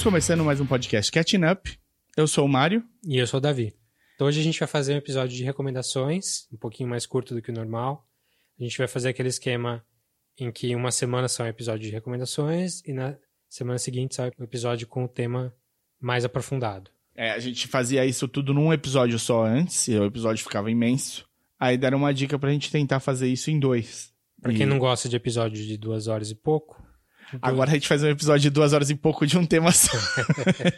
Estamos começando mais um podcast Catching Up. Eu sou o Mário. E eu sou o Davi. Então hoje a gente vai fazer um episódio de recomendações, um pouquinho mais curto do que o normal. A gente vai fazer aquele esquema em que uma semana são episódios de recomendações e na semana seguinte sai um episódio com o tema mais aprofundado. É, a gente fazia isso tudo num episódio só antes, e o episódio ficava imenso. Aí deram uma dica pra gente tentar fazer isso em dois. Pra E quem não gosta de episódios de duas horas e pouco, Agora a gente faz um episódio de duas horas e pouco de um tema só.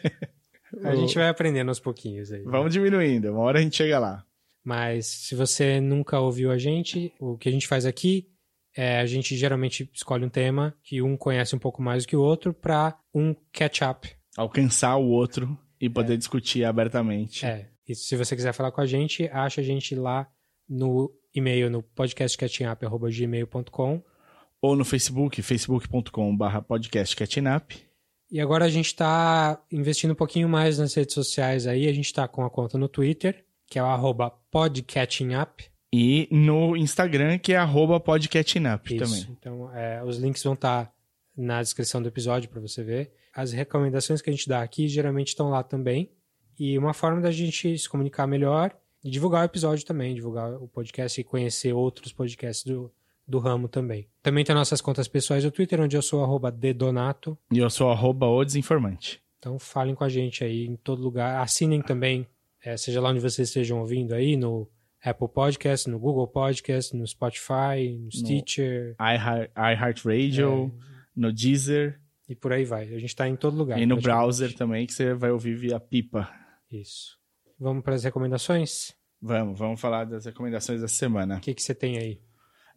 a gente vai aprendendo aos pouquinhos aí. Vamos diminuindo, uma hora a gente chega lá. Mas se você nunca ouviu a gente, o que a gente faz aqui é a gente geralmente escolhe um tema que um conhece um pouco mais do que o outro para um catch-up. Alcançar o outro e poder discutir abertamente. É. E se você quiser falar com a gente, acha a gente lá no e-mail no podcastcatchingup.gmail.com Ou no Facebook, facebook.com.br podcastcatchingup. E agora a gente está investindo um pouquinho mais nas redes sociais aí. A gente está com a conta no Twitter, que é o arroba podcatchingup. E no Instagram, que é arroba podcatchingup também. Então, é, os links vão estar na descrição do episódio para você ver. As recomendações que a gente dá aqui geralmente estão lá também. E uma forma da gente se comunicar melhor e divulgar o episódio também, divulgar o podcast e conhecer outros podcasts do, do ramo também. Também tem nossas contas pessoais do Twitter, onde eu sou arroba dedonato. E eu sou arroba o desinformante. Então falem com a gente aí em todo lugar. Assinem também, eh, seja lá onde vocês estejam ouvindo aí, no Apple Podcast, no Google Podcast, no Spotify, no Stitcher iHeart- iHeartRadio, no Deezer e por aí vai. A gente está em todo lugar. e no browser também, que você vai ouvir via pipa. Isso. Vamos para as recomendações? Vamos, vamos falar das recomendações da semana. O que, que você tem aí?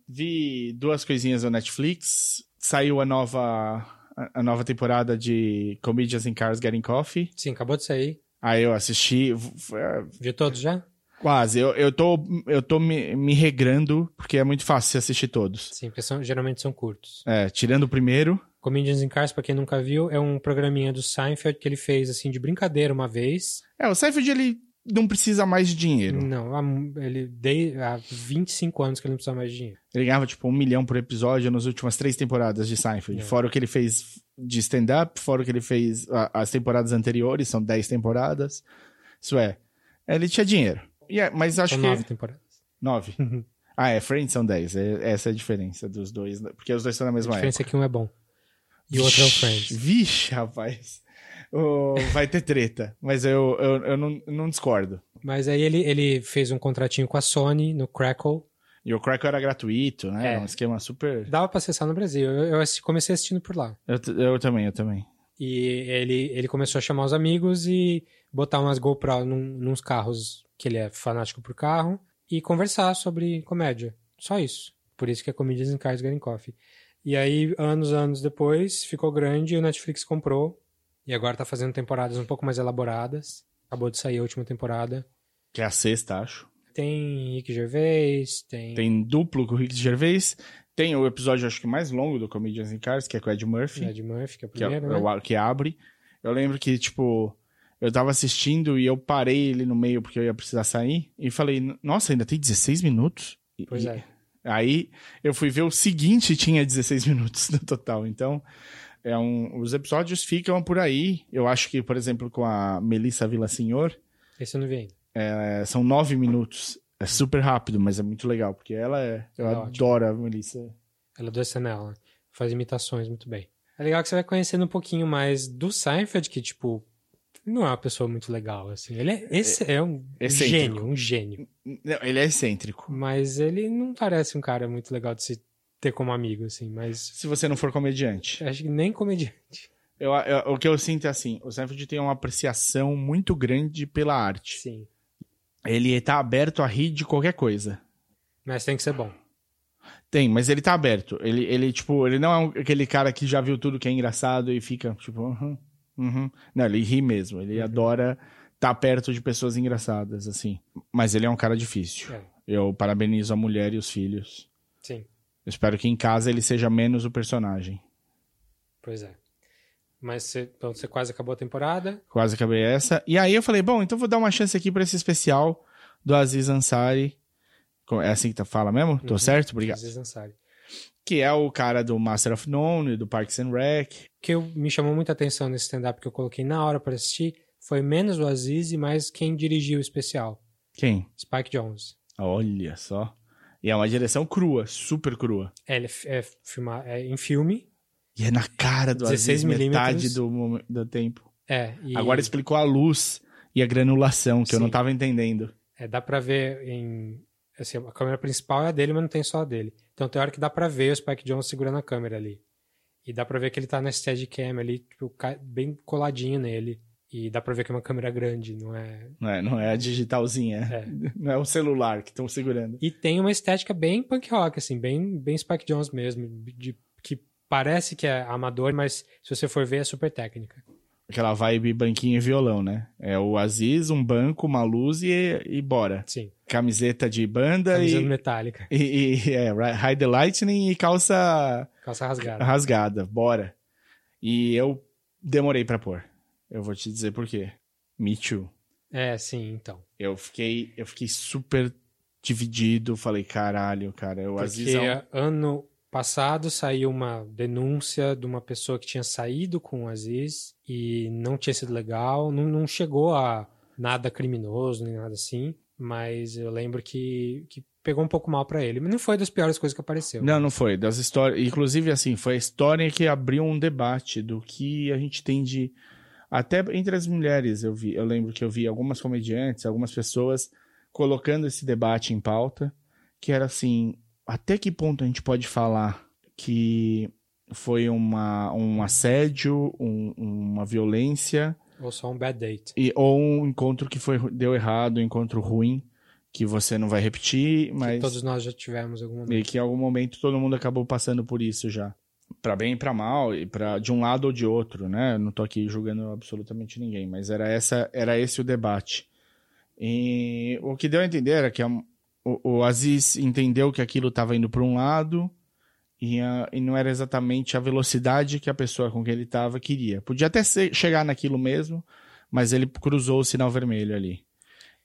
Vi duas coisinhas no Netflix. Saiu a nova, a- nova temporada de Comedians in Cars Getting Coffee. Sim, acabou de sair. Aí eu assisti. v- Viu todos já? Quase. Eu, eu tô, eu tô me, me regrando, porque é muito fácil você assistir todos. Sim, porque são, geralmente são curtos. É, tirando o primeiro. Comedians in Cars, pra quem nunca viu, é um programinha do Seinfeld que ele fez, assim, de brincadeira uma vez. É, o Seinfeld, ele não precisa mais de dinheiro. Não, ele de, há 25 anos que ele não precisa mais de dinheiro. Ele ganhava, tipo, um milhão por episódio nas últimas três temporadas de Seinfeld. É. Fora o que ele fez de stand-up, fora o que ele fez a- as temporadas anteriores, são dez temporadas. Isso é, ele tinha dinheiro. E é, mas acho São que... nove temporadas. Nove. ah, é, Friends são dez. É- essa é a diferença dos dois, né? porque os dois são na A mesma diferença época. é que um é bom. E o outro é o Friends. Vixe, rapaz. Vai ter treta, mas eu, eu, eu não, não discordo. Mas aí ele, ele fez um contratinho com a Sony no Crackle. E o Crackle era gratuito, né? É. Era um esquema super... Dava pra acessar no Brasil. Eu, eu comecei assistindo por lá. Eu, eu também, eu também. E ele, ele começou a chamar os amigos e botar umas GoPro num, nos carros, que ele é fanático por carro, e conversar sobre comédia. Só isso. Por isso que é Comedians in Cars Getting Coffee. E aí, anos, anos depois, ficou grande e o Netflix comprou. E agora tá fazendo temporadas um pouco mais elaboradas. Acabou de sair a última temporada. Que é a sexta, acho. Tem Rick Gervais, tem... Tem duplo com o Rick Gervais. Tem o episódio, acho que mais longo do Comedians in Cars, que é com o Ed Murphy, Ed Murphy, que é o que, é, primeiro, é né? o que abre. Eu lembro que, tipo, eu tava assistindo e eu parei ele no meio porque eu ia precisar sair. E falei, nossa, ainda tem 16 minutos? Pois e- é. Aí eu fui ver o seguinte e tinha 16 minutos no total. Então, é um, os episódios ficam por aí. Eu acho que, por exemplo, com a Melissa Villasenor, Esse eu não vi ainda. é, são nove minutos. É super rápido, mas é muito legal, porque ela é. Eu Ela é adoro a Melissa. Ela é do SNL, né? Faz imitações muito bem. É legal que você vai conhecendo um pouquinho mais do Seinfeld, que, tipo, não é uma pessoa muito legal, assim. Ele é, esse é um Excêntrico. gênio, um gênio. Não, ele é excêntrico. Mas ele não parece um cara muito legal de se ter como amigo, assim. Mas Se você não for comediante. acho que nem comediante. Eu, eu- o que eu sinto é assim: o Seinfeld tem uma apreciação muito grande pela arte. Sim. Ele tá aberto a rir de qualquer coisa. Mas tem que ser bom. Tem, mas ele tá aberto. Ele, ele, tipo, ele não é um- aquele cara que já viu tudo que é engraçado e fica, tipo, uhum, uhum. Não, ele ri mesmo. Ele adora estar perto de pessoas engraçadas, assim. Mas ele é um cara difícil. É. Eu parabenizo a mulher e os filhos. Sim, Eu espero que em casa ele seja menos o personagem. pois é. Mas você, então você quase acabou a temporada. Quase acabei essa. E aí eu falei, bom, então vou dar uma chance aqui pra esse especial do Aziz Ansari. É assim que tu fala mesmo? Tô Uhum. certo? Obrigado. Aziz Ansari. Que é o cara do Master of None e do Parks and Rec. Que eu- me chamou muita atenção nesse stand-up que eu coloquei na hora pra assistir foi menos o Aziz e mais quem dirigiu o especial. Quem? Spike Jones. Olha só. E é uma direção crua, super crua. É, ele é, é, filma, é em filme. E é na cara do 16 Aziz metade do, do tempo. É, e Agora explicou a luz e a granulação, que eu não Sim. tava entendendo. é, dá pra ver em. Assim, a câmera principal é a dele, mas não tem só a dele. Então tem hora que dá pra ver o Spike Jones segurando a câmera ali. E dá pra ver que ele tá na Steadicam ali, tipo, bem coladinho nele. E dá pra ver que é uma câmera grande, não é Não é, não é a digitalzinha. É. Não é o celular que estão segurando. E tem uma estética bem punk rock, assim, bem, bem Spike Jones mesmo, de, que parece que é amador, mas se você for ver é super técnica. Aquela vibe banquinho e violão, né? É o Aziz, um banco, uma luz e, e bora. Sim, Camiseta de banda camisa e, metálica, e, e é, Hide the Lightning e calça calça rasgada. rasgada. Bora. E eu demorei pra pôr. Eu vou te dizer por quê. Me too. É, sim, então. Eu fiquei, eu fiquei super dividido. Falei, caralho, cara. O Aziz Porque é um... ano passado saiu uma denúncia de uma pessoa que tinha saído com o Aziz e não tinha sido legal, não, não chegou a nada criminoso nem nada assim, mas eu lembro que, que pegou um pouco mal pra ele. Mas não foi das piores coisas que apareceu. Não, não foi. Das histórias. Inclusive, assim, foi a história que abriu um debate do que a gente tem de. Até entre as mulheres, eu vi. Eu lembro que eu vi algumas comediantes, algumas pessoas colocando esse debate em pauta, que era assim: até que ponto a gente pode falar que foi uma, um assédio, um- uma violência, Ou só um bad date. e, ou um encontro que foi, deu errado, um encontro ruim, que você não vai repetir, mas. Todos nós já tivemos algum momento. Meio que em algum momento todo mundo acabou passando por isso já. Pra bem e pra mal, e para de um lado ou de outro, né? Não tô aqui julgando absolutamente ninguém, mas era essa, era esse o debate. E o que deu a entender era que a- o, o Aziz entendeu que aquilo estava indo para um lado e, a- e não era exatamente a velocidade que a pessoa com quem ele estava queria. Podia até ser- chegar naquilo mesmo, mas ele cruzou o sinal vermelho ali.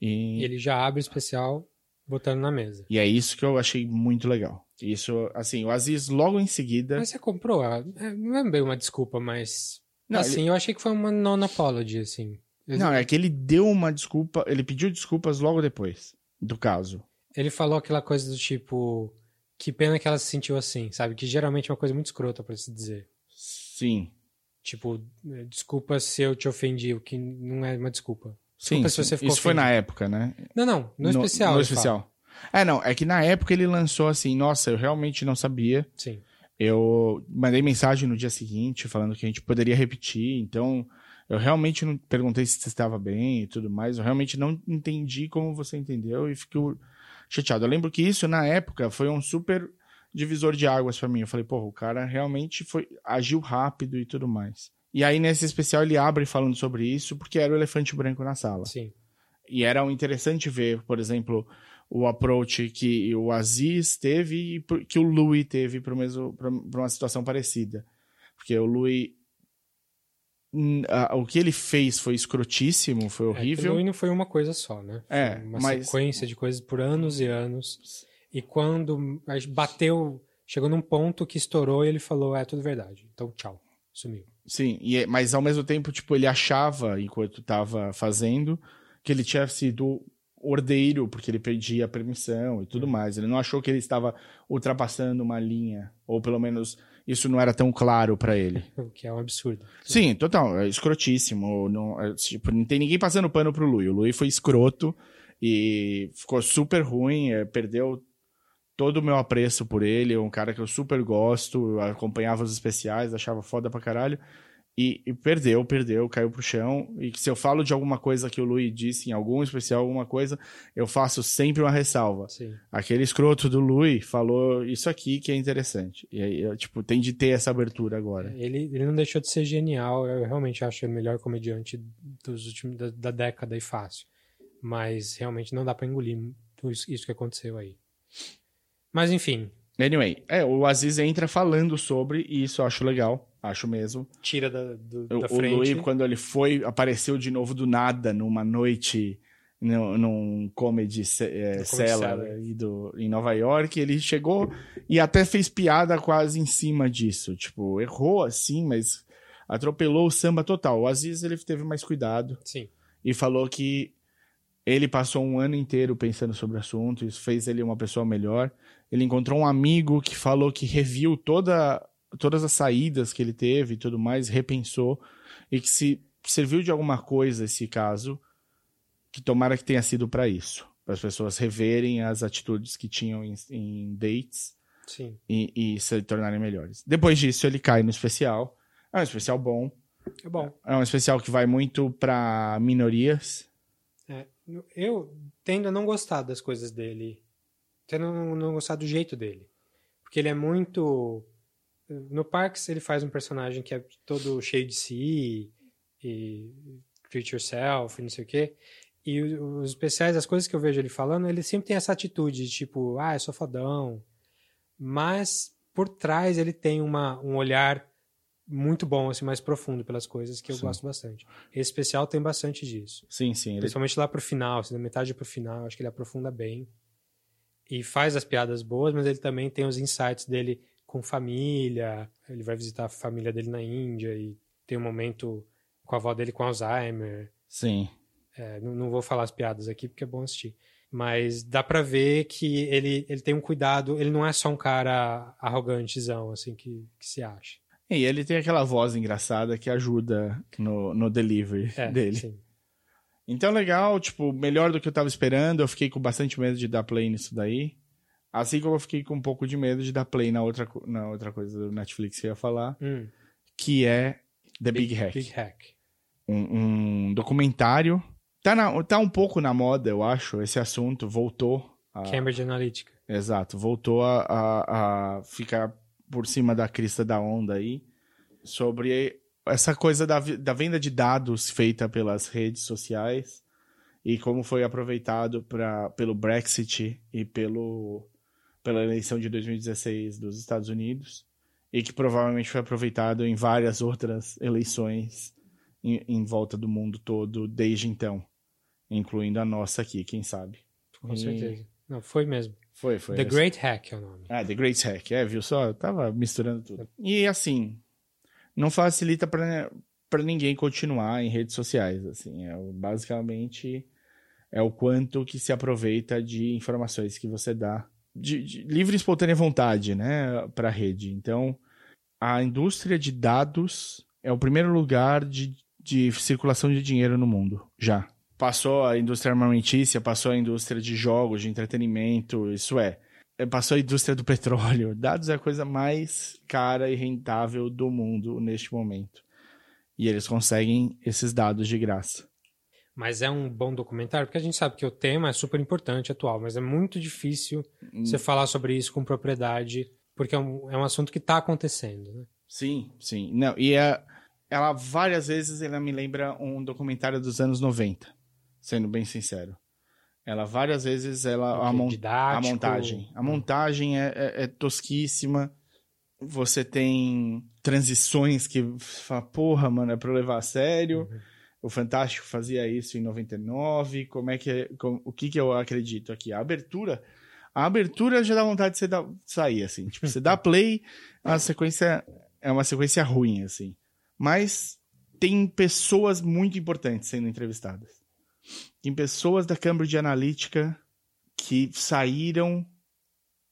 E ele já abre o especial botando na mesa. E é isso que eu achei muito legal. Isso, assim, o Aziz logo em seguida. Mas você comprou? é, Não é bem uma desculpa, mas. Não, assim, eu achei que foi uma non-apology, assim. Ele, Não, é que ele deu uma desculpa, ele pediu desculpas logo depois do caso. ele falou aquela coisa do tipo. Que pena que ela se sentiu assim, sabe? Que geralmente é uma coisa muito escrota pra se dizer. Sim. Tipo, desculpa se eu te ofendi, o que não é uma desculpa. Sim, Desculpa isso foi ofendido. na época, né? Não, não, no, especial. No especial. É, não, é que na época ele lançou assim, nossa, eu realmente não sabia. Sim. Eu mandei mensagem no dia seguinte falando que a gente poderia repetir, então eu realmente não perguntei se você estava bem e tudo mais, eu realmente não entendi como você entendeu e fico chateado. Eu lembro que isso na época foi um super divisor de águas pra mim. Eu falei, porra, o cara realmente foi agiu rápido e tudo mais. E aí nesse especial ele abre falando sobre isso porque era o elefante branco na sala. Sim. E era interessante ver, por exemplo, o approach que o Aziz teve e que o Louis teve para uma situação parecida. Porque o Louis. O que ele fez foi escrotíssimo, foi É, horrível. Louis não foi uma coisa só, né? Foi É, uma mas- sequência de coisas por anos e anos. E quando bateu, chegou num ponto que estourou e ele falou: é tudo verdade. Então, tchau. Sumiu. Sim, e, é- mas ao mesmo tempo, tipo, ele achava, enquanto estava fazendo, que ele tinha sido ordeiro, porque ele perdia a permissão e tudo mais. Ele não achou que ele estava ultrapassando uma linha, ou pelo menos isso não era tão claro para ele. O que é um absurdo. Sim, total, é escrotíssimo. Não, é, tipo, não tem ninguém passando pano pro Lui. O Lui foi escroto e ficou super ruim, é, perdeu todo o meu apreço por ele, é um cara que eu super gosto, eu acompanhava os especiais, achava foda pra caralho. E, e perdeu, perdeu, caiu pro chão. E se eu falo de alguma coisa que o Lui disse em algum especial, alguma coisa, eu faço sempre uma ressalva. Sim. Aquele escroto do Lui falou isso aqui que é interessante. E aí, eu, tipo, tem de ter essa abertura agora. Ele, ele não deixou de ser genial. Eu realmente acho ele o melhor comediante dos últimos, da, da década e fácil. Mas realmente não dá pra engolir isso, isso que aconteceu aí. Mas enfim, Anyway, é, o Aziz entra falando sobre, e isso eu acho legal, acho mesmo. tira da, do- O, da o frente. Louis, quando ele foi, apareceu de novo do nada, numa noite num, num comedy é, cellar do, em Nova York. Ele chegou e até fez piada quase em cima disso. Tipo, errou assim, mas atropelou o samba total. O Aziz ele teve mais cuidado Sim. e falou que ele passou um ano inteiro pensando sobre o assunto, isso fez ele uma pessoa melhor. Ele encontrou um amigo que falou que reviu toda, todas as saídas que ele teve e tudo mais, repensou, e que se serviu de alguma coisa esse caso, que tomara que tenha sido para isso. Para as pessoas reverem as atitudes que tinham em, em dates Sim. e, e se tornarem melhores. Depois disso, ele cai no especial. É um especial bom. É bom. É um especial que vai muito para minorias. É, eu tendo a não gostar das coisas dele. Tendo a não, não gostar do jeito dele. Porque ele é muito. No Parks, ele faz um personagem que é todo cheio de si e treat yourself e não sei o quê. E os especiais, as coisas que eu vejo ele falando, ele sempre tem essa atitude de tipo, ah, eu sou fodão. Mas por trás ele tem uma, um olhar muito bom, assim, mais profundo pelas coisas que eu Sim. gosto bastante. Esse especial tem bastante disso. Sim, sim. Ele Principalmente lá pro final, assim, da metade pro final, acho que ele aprofunda bem. E faz as piadas boas, mas ele também tem os insights dele com família. Ele vai visitar a família dele na Índia e tem um momento com a avó dele com Alzheimer. Sim. É, não, não vou falar as piadas aqui porque é bom assistir. Mas dá pra ver que ele, ele tem um cuidado, ele não é só um cara arrogantezão, assim, que, que se acha. E ele tem aquela voz engraçada que ajuda no, no delivery É, dele. sim. Então, legal, tipo, melhor do que eu tava esperando. Eu fiquei com bastante medo de dar play nisso daí. Assim como eu fiquei com um pouco de medo de dar play na outra, na outra coisa do Netflix que eu ia falar, Hum, que é The Big, Hack. Big Hack. Um, um documentário. Tá, na- tá um pouco na moda, eu acho, esse assunto. Voltou. A, Cambridge Analytica. Exato, voltou a, a, a ficar por cima da crista da onda aí sobre essa coisa da, da venda de dados feita pelas redes sociais e como foi aproveitado pra, pelo Brexit e pelo, pela eleição de 2016 dos Estados Unidos e que provavelmente foi aproveitado em várias outras eleições em, em volta do mundo todo desde então, incluindo a nossa aqui, quem sabe. Com E- certeza. Não, foi mesmo. Foi, foi. The. Great Hack é o nome. Ah, The Great Hack, é, viu só? Eu tava misturando tudo. E assim, não facilita pra ninguém continuar em redes sociais, assim, é basicamente é o quanto que se aproveita de informações que você dá de, de livre e espontânea vontade, né, para rede. Então, a indústria de dados é o primeiro lugar de, de circulação de dinheiro no mundo, já. Passou a indústria armamentícia, passou a indústria de jogos, de entretenimento, isso é. É, Passou a indústria do petróleo. Dados é a coisa mais cara e rentável do mundo neste momento. E eles conseguem esses dados de graça. Mas é um bom documentário, porque a gente sabe que o tema é super importante, atual, mas é muito difícil Hum. você falar sobre isso com propriedade, porque é um, é um assunto que está acontecendo, né? Sim, sim. Não, e é, ela várias vezes ela me lembra um documentário dos anos 90, sendo bem sincero. Ela várias vezes ela a, mon- a didático, montagem, a montagem é, é- é tosquíssima. Você tem transições que você fala, porra, mano, é pra eu levar a sério. Uhum. O Fantástico fazia isso em 99. Como é que é- com- o que que eu acredito aqui? A abertura, a abertura já dá vontade de você dar- sair assim. Tipo, você dá play, a sequência é uma sequência ruim assim. Mas tem pessoas muito importantes sendo entrevistadas. Tem pessoas da Cambridge Analytica que saíram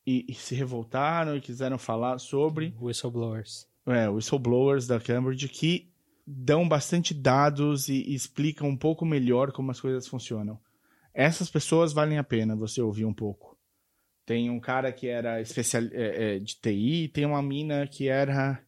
e, e se revoltaram e quiseram falar sobre Whistleblowers. é, whistleblowers da Cambridge que dão bastante dados e, e explicam um pouco melhor como as coisas funcionam. Essas pessoas valem a pena você ouvir um pouco. Tem um cara que era especial é, é, de TI, tem uma mina que era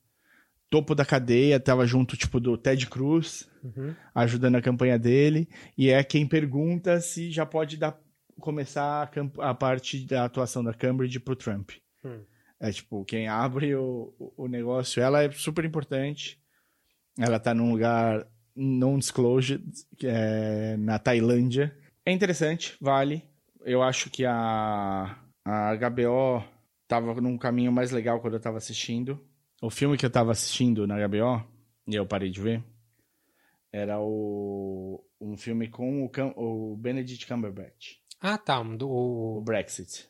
topo da cadeia, tava junto tipo do Ted Cruz, Uhum. ajudando a campanha dele, e é quem pergunta se já pode dar, começar a, a parte da atuação da Cambridge pro Trump. Hum. É tipo, quem abre o, o- negócio, ela é super importante. Ela tá num lugar non disclosed, que é na Tailândia. É interessante, vale. Eu acho que a, a HBO tava num caminho mais legal quando eu tava assistindo. O filme que eu tava assistindo na HBO, e eu parei de ver, Era o, um filme com o, Cam- o Benedict Cumberbatch. Ah, tá. um do- O O, Brexit.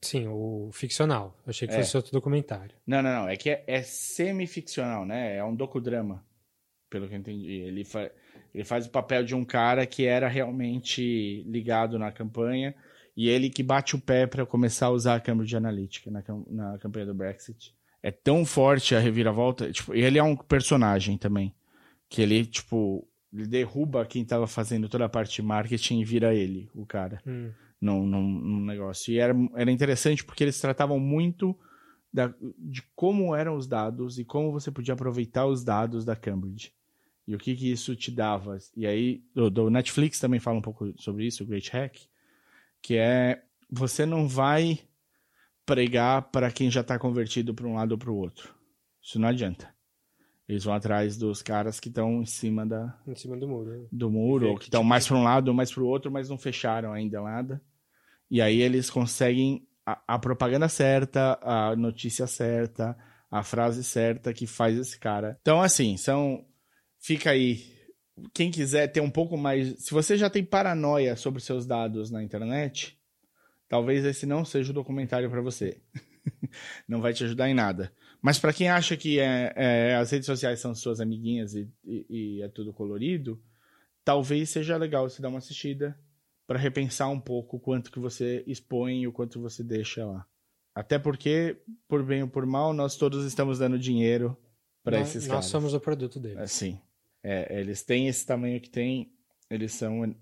sim, o ficcional. Eu achei que É. fosse outro documentário. Não, não, não. É que é, é semi-ficcional, né? É um docudrama, pelo que eu entendi. Ele, fa ele faz o papel de um cara que era realmente ligado na campanha e ele que bate o pé para começar a usar a Cambridge Analytica na, cam- na campanha do Brexit. É tão forte a reviravolta. Tipo, e ele é um personagem também. Que ele, tipo, ele derruba quem tava fazendo toda a parte de marketing e vira ele, o cara Hum, num, num, num negócio. E era, era interessante porque eles tratavam muito da- de como eram os dados e como você podia aproveitar os dados da Cambridge. E o que, que isso te dava. E aí, do, do Netflix também fala um pouco sobre isso, o Great Hack, que é você não vai pregar para quem já está convertido para um lado ou para o outro. Isso não adianta. Eles vão atrás dos caras que estão em cima da, em cima do muro. né? do muro, ou que estão tipo mais para um lado ou mais para o outro, mas não fecharam ainda nada. E aí eles conseguem a, a propaganda certa, a notícia certa, a frase certa que faz esse cara. Então, assim, são. Fica aí. Quem quiser ter um pouco mais. Se você já tem paranoia sobre seus dados na internet, talvez esse não seja o documentário para você. não vai te ajudar em nada. Mas para quem acha que é, é, as redes sociais são suas amiguinhas e, e- e é tudo colorido, talvez seja legal você dar uma assistida para repensar um pouco o quanto que você expõe e o quanto você deixa lá. Até porque, por bem ou por mal, nós todos estamos dando dinheiro para Nós- esses Nós caras. somos o produto deles. Assim, é, eles têm esse tamanho que têm, eles são é,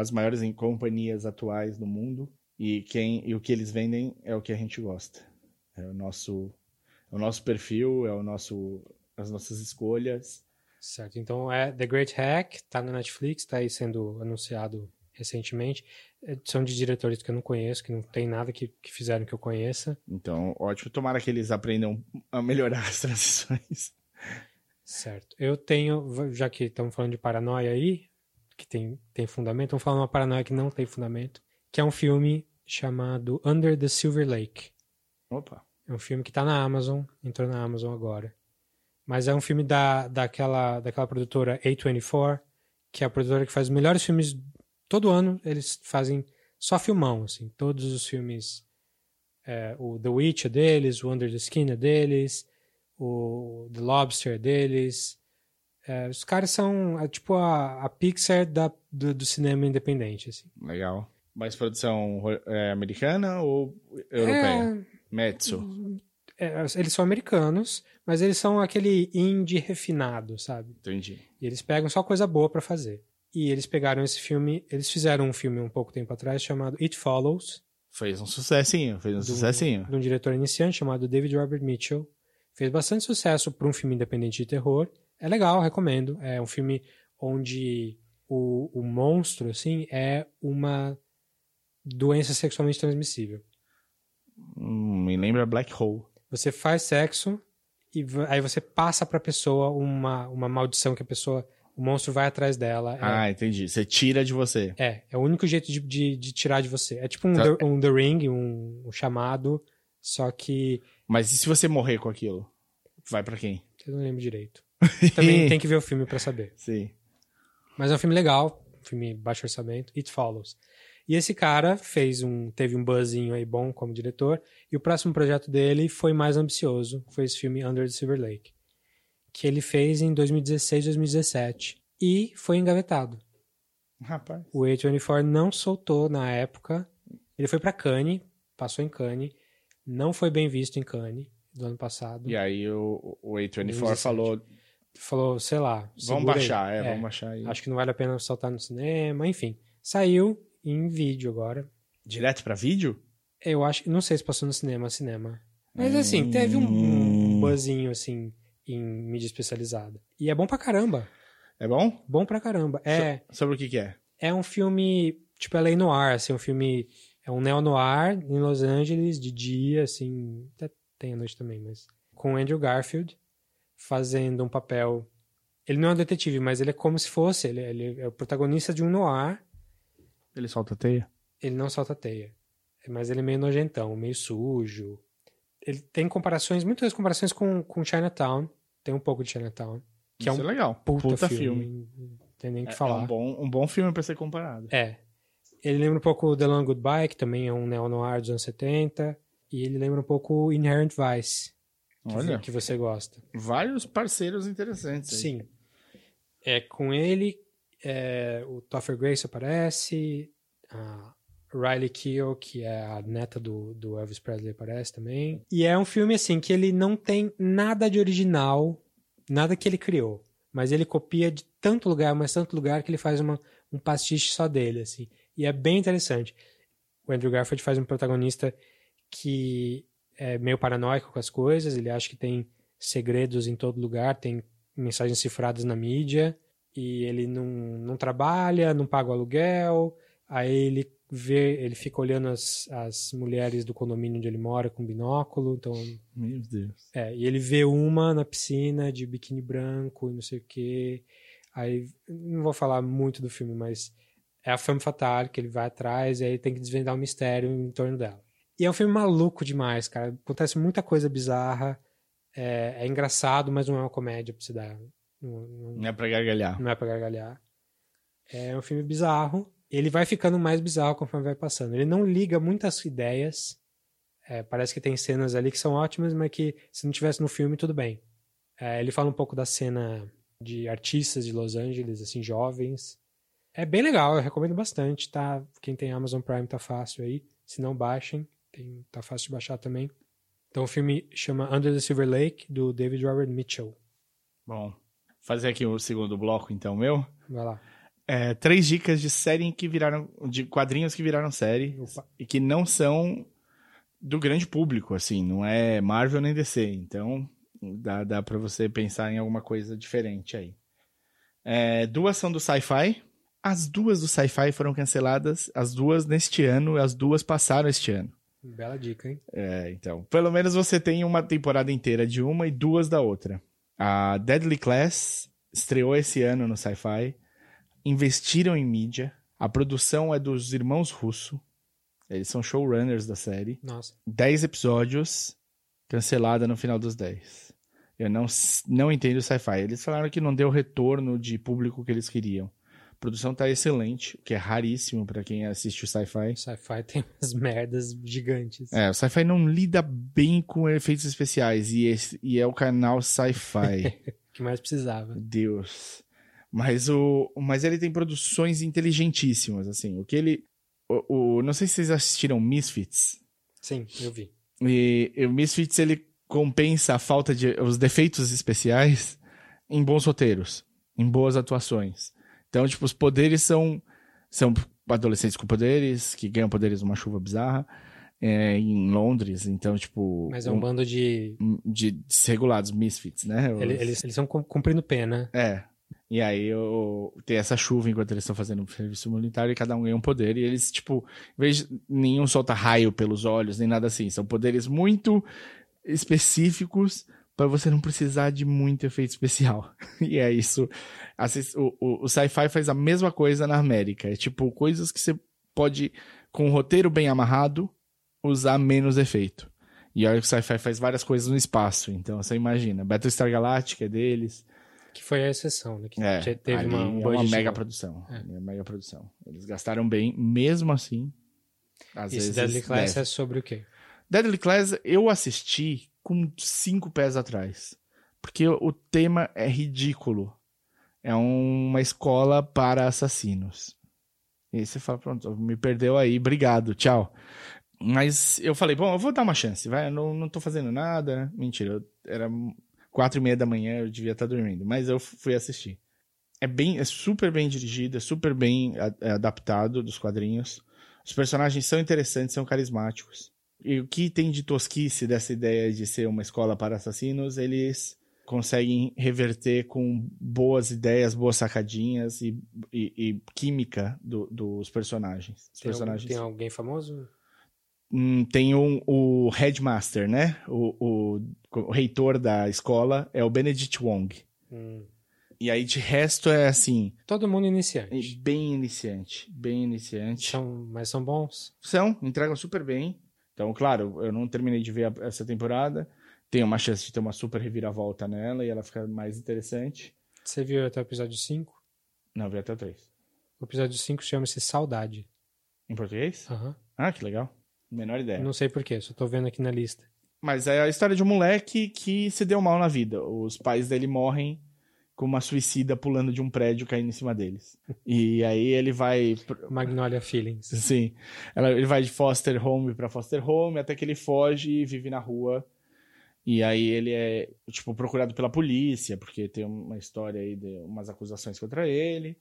as maiores companhias atuais do mundo e quem e o que eles vendem é o que a gente gosta. É o nosso, é o nosso perfil, é o nosso, as nossas escolhas. Certo. Então é The Great Hack, tá na Netflix, tá aí sendo anunciado recentemente. É, São de diretores que eu não conheço, que não tem nada que, que fizeram que eu conheça. Então, ótimo. Tomara que eles aprendam a melhorar as transições. Certo. Eu tenho, já que estamos falando de paranoia aí, que tem, tem fundamento, vamos falar uma paranoia que não tem fundamento, que é um filme chamado Under the Silver Lake. Opa. É um filme que tá na Amazon, entrou na Amazon agora. Mas é um filme da, daquela, daquela produtora A24, que é a produtora que faz os melhores filmes. Todo ano eles fazem só filmão, assim. Todos os filmes. é, o The Witch é deles, o Under the Skin é deles, o The Lobster é deles. É, os caras são é, tipo a, a Pixar da, do, do cinema independente, assim. Legal. Mais produção é, americana ou europeia? É, Mezzo. é, eles são americanos, mas eles são aquele indie refinado, sabe? Entendi. E eles pegam só coisa boa pra fazer. E eles pegaram esse filme, eles fizeram um filme um pouco tempo atrás chamado It Follows, Fez um sucessinho, fez um do- sucessinho. de um diretor iniciante chamado David Robert Mitchell. Fez bastante sucesso para um filme independente de terror. É legal, recomendo. É um filme onde o, o monstro, assim, é uma doença sexualmente transmissível. Hum, me lembra Black Hole. Você faz sexo e aí você passa pra pessoa uma, uma maldição que a pessoa. O monstro vai atrás dela. É, Ah, entendi. Você tira de você. é, é o único jeito de, de, de tirar de você. É tipo um, Tá. the, um The Ring, um, um chamado, só que Mas e se você morrer com aquilo? Vai pra quem? eu não lembro direito. Também tem que ver o filme pra saber. Sim. Mas é um filme legal, um filme baixo orçamento, It Follows. E esse cara fez um, teve um buzzinho aí bom como diretor, e o próximo projeto dele foi mais ambicioso, foi esse filme Under the Silver Lake, que ele fez em 2016, 2017, e foi engavetado. Rapaz. O A24 não soltou na época, ele foi pra Cannes, passou em Cannes, não foi bem visto em Cannes do ano passado. E aí o, o A24 2017. falou, Falou, sei lá, vamos baixar, é, vamos baixar aí. Acho que não vale a pena soltar no cinema, enfim. Saiu em vídeo agora. Direto pra vídeo? Eu acho que não sei se passou no cinema, cinema. Mas Hum. assim, teve um, buzzinho assim em mídia especializada. E é bom pra caramba. É bom? Bom pra caramba. É, Sobre o que que é? é um filme, tipo, é lei noir, assim, um filme é um neo-noir em Los Angeles de dia, assim, até tem à noite também, mas com Andrew Garfield fazendo um papel ele não é um detetive, mas ele é como se fosse, ele, ele é o protagonista de um noir Ele solta a teia? Ele não solta teia. Mas ele é meio nojentão, meio sujo. Ele tem comparações, muitas comparações com, com Chinatown. Tem um pouco de Chinatown. Que é Isso um é legal. puta, filme. Não tem nem o É, que é falar. um bom, um bom filme pra ser comparado. É. Ele lembra um pouco The Long Goodbye, que também é um neo-noir dos anos 70. E ele lembra um pouco Inherent Vice, que, Olha, que você gosta. vários parceiros interessantes. aí. Sim. É com ele, é, o Topher Grace aparece, a Riley Keough, que é a neta do, do Elvis Presley, aparece também. E é um filme, assim, que ele não tem nada de original, nada que ele criou. Mas ele copia de tanto lugar, mas tanto lugar, que ele faz uma, um pastiche só dele, assim. E é bem interessante. O Andrew Garfield faz um protagonista que é meio paranoico com as coisas, ele acha que tem segredos em todo lugar, tem mensagens cifradas na mídia, e ele não, não trabalha, não paga o aluguel, aí ele vê, ele fica olhando as, as mulheres do condomínio onde ele mora com binóculo, então Meu Deus. é, e ele vê uma na piscina de biquíni branco e não sei o quê. Aí, não vou falar muito do filme, mas é a femme fatale que ele vai atrás e aí tem que desvendar o mistério em torno dela. E é um filme maluco demais, cara. Acontece muita coisa bizarra. É, é engraçado, mas não é uma comédia pra se dar. Não, não- Não é pra gargalhar. não é pra gargalhar. É um filme bizarro. Ele vai ficando mais bizarro conforme vai passando. Ele não liga muitas ideias. É, parece que tem cenas ali que são ótimas, mas que se não tivesse no filme, tudo bem. É, ele fala um pouco da cena de artistas de Los Angeles, assim, jovens. É bem legal, eu recomendo bastante, tá? Quem tem Amazon Prime tá fácil aí. Se não, baixem. Tem, tá fácil de baixar também. Então o filme chama Under the Silver Lake, do David Robert Mitchell. Bom, fazer aqui o segundo bloco, então, meu. Vai lá. É, três dicas de série que viraram. de quadrinhos que viraram série Opa. e que não são do grande público, assim, não é Marvel nem DC. Então, dá, dá pra você pensar em alguma coisa diferente aí. É, duas são do sci-fi. As duas do sci-fi foram canceladas, as duas neste ano, as duas passaram este ano. Bela dica, hein? É, então. Pelo menos você tem uma temporada inteira de uma e duas da outra. A Deadly Class estreou esse ano no Sci-Fi. Investiram em mídia. A produção é dos irmãos Russo. Eles são showrunners da série. Nossa. 10 episódios, cancelada no final dos 10. Eu não, não entendo sci-fi. Eles falaram que não deu o retorno de público que eles queriam. A produção tá excelente, o que é raríssimo pra quem assiste o sci-fi. Sci-fi tem umas merdas gigantes. É, o Sci-Fi não lida bem com efeitos especiais e, esse- e é o canal Sci-Fi. Que mais precisava. Deus. Mas o, mas ele tem produções inteligentíssimas, assim. O que ele, o, o- não sei se vocês assistiram Misfits. Sim, eu vi. E, e o Misfits ele compensa a falta de os defeitos especiais em bons roteiros, em boas atuações. Então, tipo, os poderes são são adolescentes com poderes que ganham poderes numa chuva bizarra é, em Londres. Então, tipo, Mas é um bando de. de desregulados misfits, né? Os- Ele- Eles estão cumprindo pena. É. E aí eu, tem essa chuva enquanto eles estão fazendo o serviço militar e cada um ganha um poder. E eles, tipo, em vez nenhum solta raio pelos olhos, nem nada assim. São poderes muito específicos para você não precisar de muito efeito especial. E é isso. O, o, o sci-fi faz a mesma coisa na América. É tipo, coisas que você pode, com um roteiro bem amarrado, usar menos efeito. E olha que o sci-fi faz várias coisas no espaço. Então você imagina. Battlestar Galactica é deles. Que foi a exceção, né? Que É, te- teve uma, um é uma mega produção. É. É. Uma mega produção. Eles gastaram bem, mesmo assim. Às Esse vezes. Deadly Class deve. é sobre o quê? Deadly Class eu assisti com cinco pés atrás. Porque o tema é ridículo. É uma escola para assassinos. E aí você fala, pronto, me perdeu aí, obrigado, tchau. Mas eu falei, bom, eu vou dar uma chance, vai, eu não, não tô fazendo nada. Mentira, eu- era quatro e meia da manhã, eu devia estar dormindo. Mas eu fui assistir. É bem, é super bem dirigido, é super bem é adaptado dos quadrinhos. Os personagens são interessantes, são carismáticos. E o que tem de tosquice dessa ideia de ser uma escola para assassinos, eles conseguem reverter com boas ideias, boas sacadinhas e, e- e química do- dos personagens. Tem, algum- personagens tem alguém famoso? Hum, tem um, o headmaster, né? O, o- o reitor da escola é o Benedict Wong. Hum. E aí, de resto, é assim, Todo mundo iniciante. bem iniciante. Bem iniciante. São, mas são bons. São, entregam super bem. Então, claro, eu não terminei de ver a- essa temporada. Tem uma chance de ter uma super reviravolta nela e ela fica mais interessante. Você viu até o episódio 5? Não, vi até o 3. O episódio 5 chama-se Saudade. Em português? Aham. Ah, que legal. Menor ideia. Não sei porquê, só tô vendo aqui na lista. Mas é a história de um moleque que se deu mal na vida. Os pais dele morrem com uma suicida pulando de um prédio caindo em cima deles. E aí ele vai. Magnolia Feelings. Sim. Ela- Ele vai de foster home pra foster home até que ele foge e vive na rua. E aí ele é, tipo, procurado pela polícia, porque tem uma história aí de umas acusações contra ele.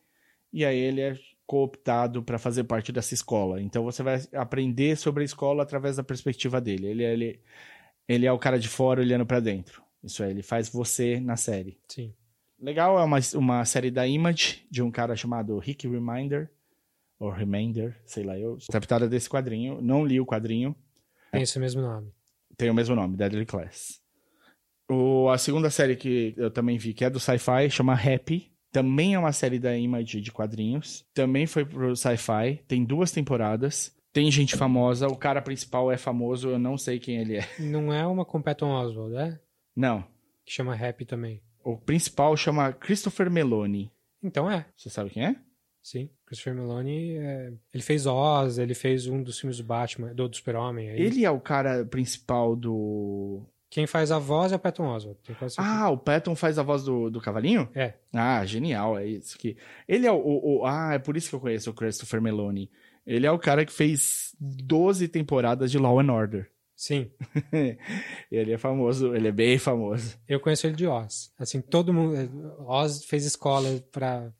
E aí ele é cooptado para fazer parte dessa escola. Então você vai aprender sobre a escola através da perspectiva dele. Ele, ele, ele é o cara de fora olhando para dentro. Isso aí, ele faz você na série. Sim. Legal, é uma, uma série da Image, de um cara chamado Rick Reminder, ou Remainder, sei lá, eu. Adaptada desse quadrinho. Não li o quadrinho, Tem esse mesmo nome. tem o mesmo nome, Deadly Class. O, a segunda série que eu também vi, que é do sci-fi, chama Happy. Também é uma série da Image de quadrinhos. Também foi pro sci-fi. Tem duas temporadas. Tem gente famosa. O cara principal é famoso, eu não sei quem ele é. Não é uma com Patton Oswald, é? Não. Que chama Happy também. O principal chama Christopher Meloni. Então é, Você sabe quem é? sim. Christopher Meloni, é, ele fez Oz, ele fez um dos filmes do Batman, do, do Super-Homem. aí. Ele é o cara principal do. Quem faz a voz é o Patton certeza. Ah, o Patton faz a voz do, do cavalinho? É, Ah, genial, é isso que. Ele é o, o- o- Ah, é por isso que eu conheço o Christopher Meloni. Ele é o cara que fez 12 temporadas de Law and Order. Sim. ele é famoso, ele é bem famoso. Eu conheço ele de Oz. Assim, todo mundo. Oz fez escola pra,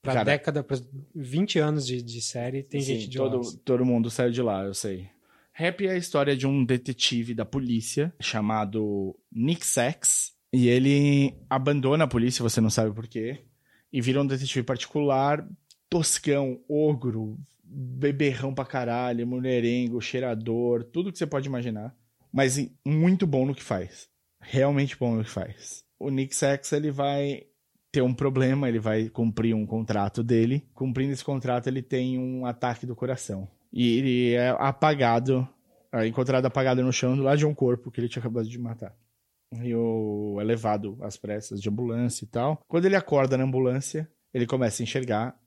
pra Cara- década, pra 20 anos de, de série, tem Sim, gente de todo, Oz. todo mundo saiu de lá, eu sei. Happy é a história de um detetive da polícia chamado Nick Sachs. E ele abandona a polícia, você não sabe por quê. E vira um detetive particular, toscão, ogro, beberrão pra caralho, mulherengo, cheirador, tudo que você pode imaginar. Mas muito bom no que faz. Realmente bom no que faz. O Nick Sachs, ele vai ter um problema, ele vai cumprir um contrato dele. Cumprindo esse contrato, ele tem um ataque do coração. E ele é apagado, é encontrado apagado no chão lá de um corpo que ele tinha acabado de matar. E o, é levado às pressas de ambulância e tal. Quando ele acorda na ambulância, ele começa a enxergar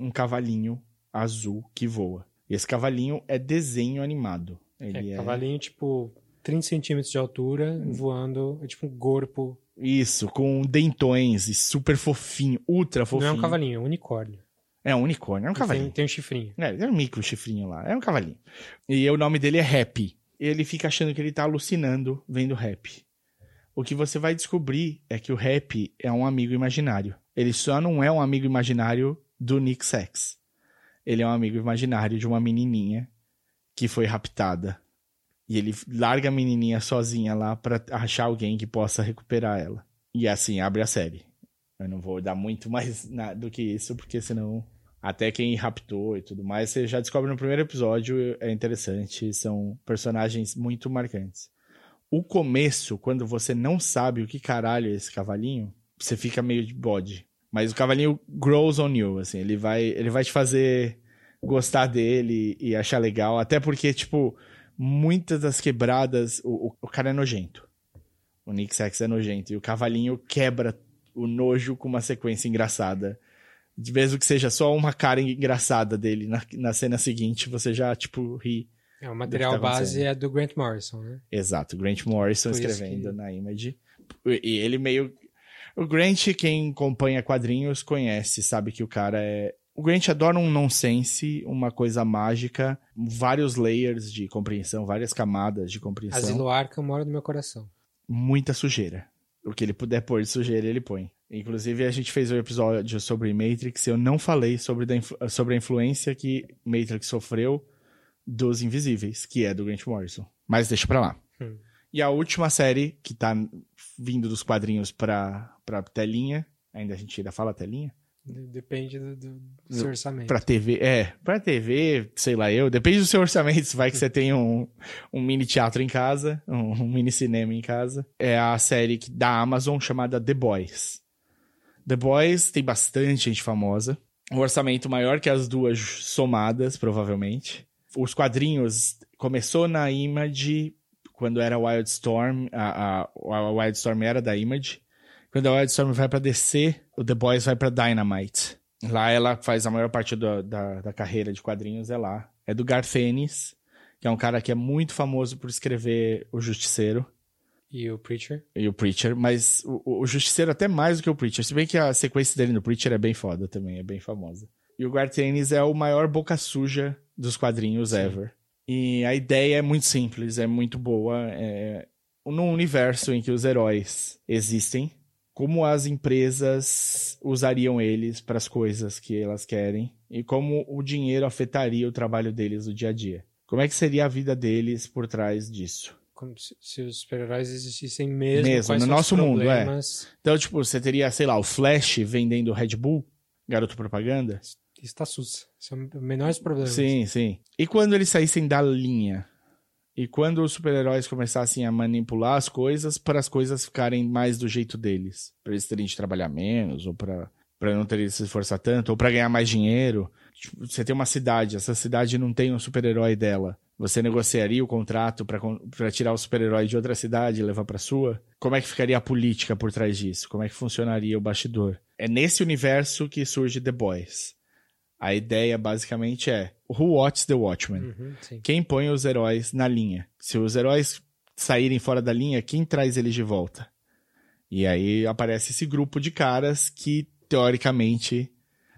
um cavalinho azul que voa. E esse cavalinho é desenho animado. Ele É, é, cavalinho, tipo, 30 centímetros de altura, Hum. voando, é tipo um corpo. Isso, com dentões e super fofinho, ultra fofinho. Não é um cavalinho, é um unicórnio. É um unicórnio, é um Tem, cavalinho. tem um chifrinho. É, é um micro chifrinho lá. É um cavalinho. E o nome dele é Happy. Ele fica achando que ele tá alucinando vendo Happy. O que você vai descobrir é que o Happy é um amigo imaginário. Ele só não é um amigo imaginário do Nick Sachs. Ele é um amigo imaginário de uma menininha que foi raptada. E ele larga a menininha sozinha lá pra achar alguém que possa recuperar ela. E assim abre a série. Eu não vou dar muito mais do que isso, porque senão até quem raptou e tudo mais, você já descobre no primeiro episódio, é interessante, são personagens muito marcantes. O começo, quando você não sabe o que caralho é esse cavalinho, você fica meio de bode. Mas o cavalinho grows on you, assim, ele vai, ele vai te fazer gostar dele e achar legal, até porque, tipo, muitas das quebradas, o, o, o cara é nojento. O Nick Sachs é nojento, e o cavalinho quebra o nojo com uma sequência engraçada. De mesmo que seja só uma cara engraçada dele na, na cena seguinte, você já, tipo, ri. É, o material tá base é do Grant Morrison, né? Exato, Grant Morrison escrevendo que- na Image. E ele meio. O Grant, quem acompanha quadrinhos, conhece, sabe que o cara é. O Grant adora um nonsense, uma coisa mágica, vários layers de compreensão, várias camadas de compreensão. Asilo Arkham mora no meu coração. muita sujeira. O que ele puder pôr de sujeira, ele põe. Inclusive, a gente fez um episódio sobre Matrix. Eu não falei sobre, sobre a influência que Matrix sofreu dos Invisíveis, que é do Grant Morrison. Mas deixa pra lá. Hum. E a última série que tá vindo dos quadrinhos pra, pra telinha. Ainda a gente ainda fala telinha? De- Depende do, do- do seu orçamento. Pra TV, é, pra TV, sei lá eu, depende do seu orçamento, se vai que você tem um, um mini teatro em casa, um, um mini cinema em casa. É a série que- da Amazon chamada The Boys. The Boys tem bastante gente famosa, um orçamento maior que as duas somadas, provavelmente. Os quadrinhos começou na Image, quando era Wildstorm, a, a, a Wildstorm era da Image, Quando a Wildstorm vai pra DC, o The Boys vai pra Dynamite. Lá ela faz a maior parte do- da, da carreira de quadrinhos, é lá. É do Garth Ennis, que é um cara que é muito famoso por escrever O Justiceiro E o Preacher. e o Preacher, mas o, o- Justiceiro até mais do que o Preacher. Se bem que a sequência dele no Preacher é bem foda também, é bem famosa. E o Garth Ennis é o maior boca suja dos quadrinhos ever. E a ideia é muito simples, é muito boa. É... Num universo em que os heróis existem, como as empresas usariam eles para as coisas que elas querem e como o dinheiro afetaria o trabalho deles no dia a dia. Como é que seria a vida deles por trás disso? Como se, se os super-heróis existissem mesmo. Mesmo, no nosso mundo, é. Então, tipo, você teria, sei lá, o Flash vendendo Red Bull, garoto propaganda. Isso tá sus. Isso é o menor dos problemas. Sim, sim. E quando eles saíssem da linha? E quando os super-heróis começassem a manipular as coisas para as coisas ficarem mais do jeito deles? Para eles terem de trabalhar menos, ou para não terem de se esforçar tanto, ou para ganhar mais dinheiro. Tipo, você tem uma cidade, essa cidade não tem um super-herói dela. Você negociaria o contrato para tirar o super-herói de outra cidade e levar para sua? Como é que ficaria a política por trás disso? Como é que funcionaria o bastidor? É nesse universo que surge The Boys. A ideia basicamente é Who Watches the Watchmen? Uhum. Quem põe os heróis na linha? Se os heróis saírem fora da linha, quem traz eles de volta? E aí aparece esse grupo de caras que, teoricamente,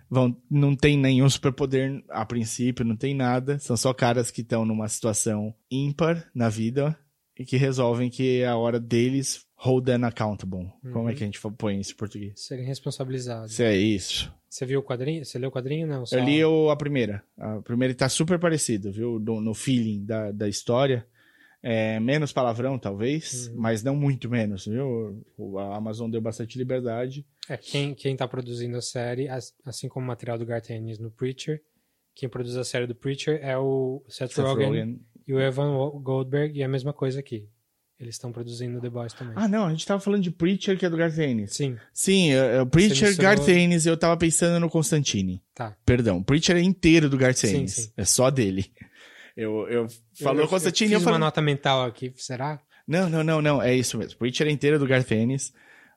vão, não tem nenhum superpoder a princípio, não tem nada. São só caras que estão numa situação ímpar na vida e que resolvem que é a hora deles hold them accountable. Como é Uhum. que a gente põe isso em português? Serem responsabilizados. Isso é isso. Você viu o quadrinho? Você leu o quadrinho? Não, só... Eu li o- a primeira. A primeira tá super parecido, viu? No, no feeling da, da história. É, menos palavrão, talvez, Uhum. mas não muito menos, viu? A Amazon deu bastante liberdade. É, quem, quem tá produzindo a série, as- assim como o material do Garth Ennis no Preacher, quem produz a série do Preacher é o Seth, Seth Rogen, Rogen. e o Evan Goldberg, e é a mesma coisa aqui. Eles estão produzindo The Boys também. Ah, não, a gente tava falando de Preacher, que é do Garth Ennis. Sim, Sim, é, é Preacher, mencionou- Garth Ennis, eu tava pensando no Constantine. tá. Perdão, Preacher é inteiro do Garth Sim, Ennis. sim. É só dele. Eu, eu falou eu, Constantine, eu eu, fiz falei... uma nota mental aqui, será? Não, não, não, não. É isso mesmo. Preacher é inteiro do Garth Ennis.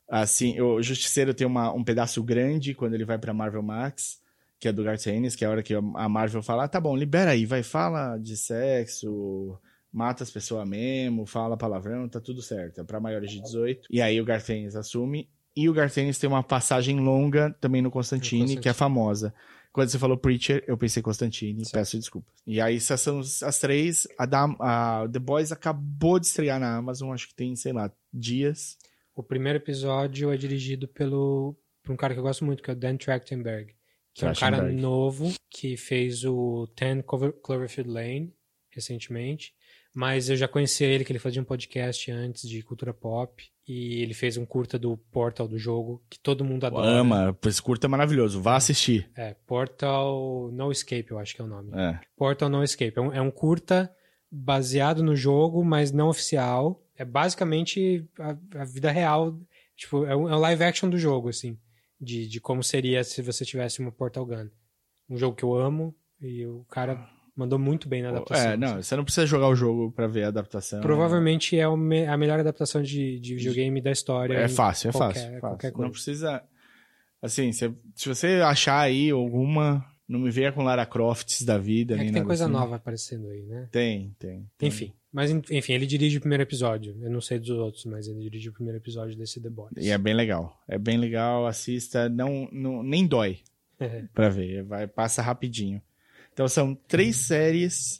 Assim, o Justiceiro tem uma, um pedaço grande quando ele vai pra Marvel Max, que é do Garth Ennis, que é a hora que a Marvel fala, ah, tá bom, libera aí, vai, fala de sexo, mata as pessoas mesmo, fala palavrão, tá tudo certo. É pra maiores de 18. E aí o Garth Ennis assume. E o Garth Ennis tem uma passagem longa também no Constantine, Constantine. que é famosa. Quando você falou Preacher, eu pensei Constantine, Certo. peço desculpas. E aí, essas são as três. A, da, a The Boys acabou de estrear na Amazon, acho que tem, sei lá, dias. O primeiro episódio é dirigido pelo por um cara que eu gosto muito, que é o Dan Trachtenberg. Que é um cara novo, que fez o 10 Clover- Cloverfield Lane, recentemente. Mas eu já conhecia ele, que ele fazia um podcast antes de cultura pop. E ele fez um curta do Portal do jogo, que todo mundo adora. Ama, esse curto é maravilhoso, vá assistir. É, Portal No Escape, eu acho que é o nome. É. Portal No Escape. É um, é um curta baseado no jogo, mas não oficial. É basicamente a, a vida real. Tipo, é um, é um live action do jogo, assim. De, de como seria se você tivesse uma Portal Gun. Um jogo que eu amo e o cara mandou muito bem na adaptação. É, não, assim. você não precisa jogar o jogo pra ver a adaptação. Provavelmente é me- a melhor adaptação de, de videogame da história. É fácil, é qualquer- fácil. fácil. qualquer Não coisa. precisa. Assim, se, se você achar aí alguma, não me venha com Lara Crofts da vida. É nem tem coisa assim. nova aparecendo aí, né? Tem, tem. tem. Enfim. Mas, en- enfim, ele dirige o primeiro episódio. Eu não sei dos outros, mas ele dirige o primeiro episódio desse The Boys. E é bem legal. É bem legal, assista. Não, não, nem dói pra ver. Vai, passa rapidinho. Então são três séries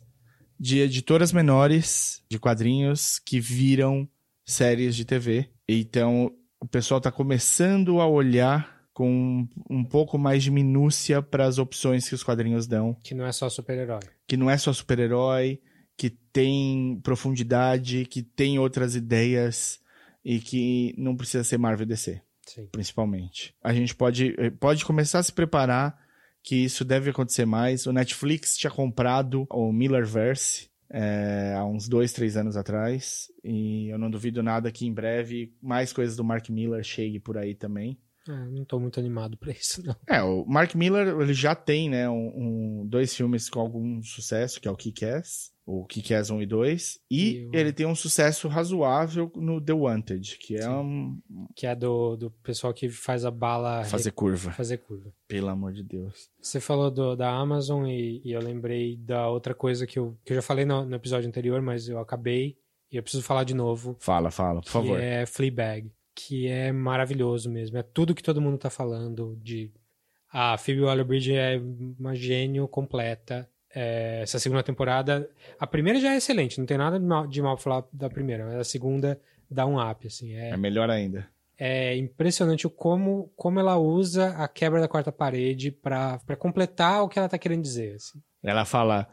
de editoras menores de quadrinhos que viram séries de TV. Então o pessoal tá começando a olhar com um pouco mais de minúcia para as opções que os quadrinhos dão. Que não é só super-herói. Que não é só super-herói, que tem profundidade, que tem outras ideias e que não precisa ser Marvel DC Sim. principalmente. A gente pode, eh, pode começar a se preparar que isso deve acontecer mais. O Netflix tinha comprado o Millerverse eh, há uns dois, três anos atrás. E eu não duvido nada que em breve mais coisas do Mark Miller chegue por aí também. Ah, não tô muito animado pra isso, não. É, o Mark Miller, ele já tem, né, um, um- dois filmes com algum sucesso, que é o Kick-Ass, o Kick-Ass 1 e 2, e E o- ele tem um sucesso razoável no The Wanted, que é Sim. um... Que é do, do pessoal que faz a bala fazer curva, fazer curva. pelo amor de Deus. Você falou do- da Amazon e, e eu lembrei da outra coisa que eu, que eu já falei no, no episódio anterior, mas eu acabei e eu preciso falar de novo. Fala, fala, por que favor. é Fleabag, que é maravilhoso mesmo. É tudo que todo mundo tá falando de... A Phoebe Waller-Bridge é uma gênio completa. É, essa segunda temporada... A primeira já é excelente, não tem nada de mal, de mal pra falar da primeira, mas a segunda dá um up, assim. É, É melhor ainda. é impressionante o como, como ela usa a quebra da quarta parede pra pra completar o que ela tá querendo dizer. assim. Ela fala,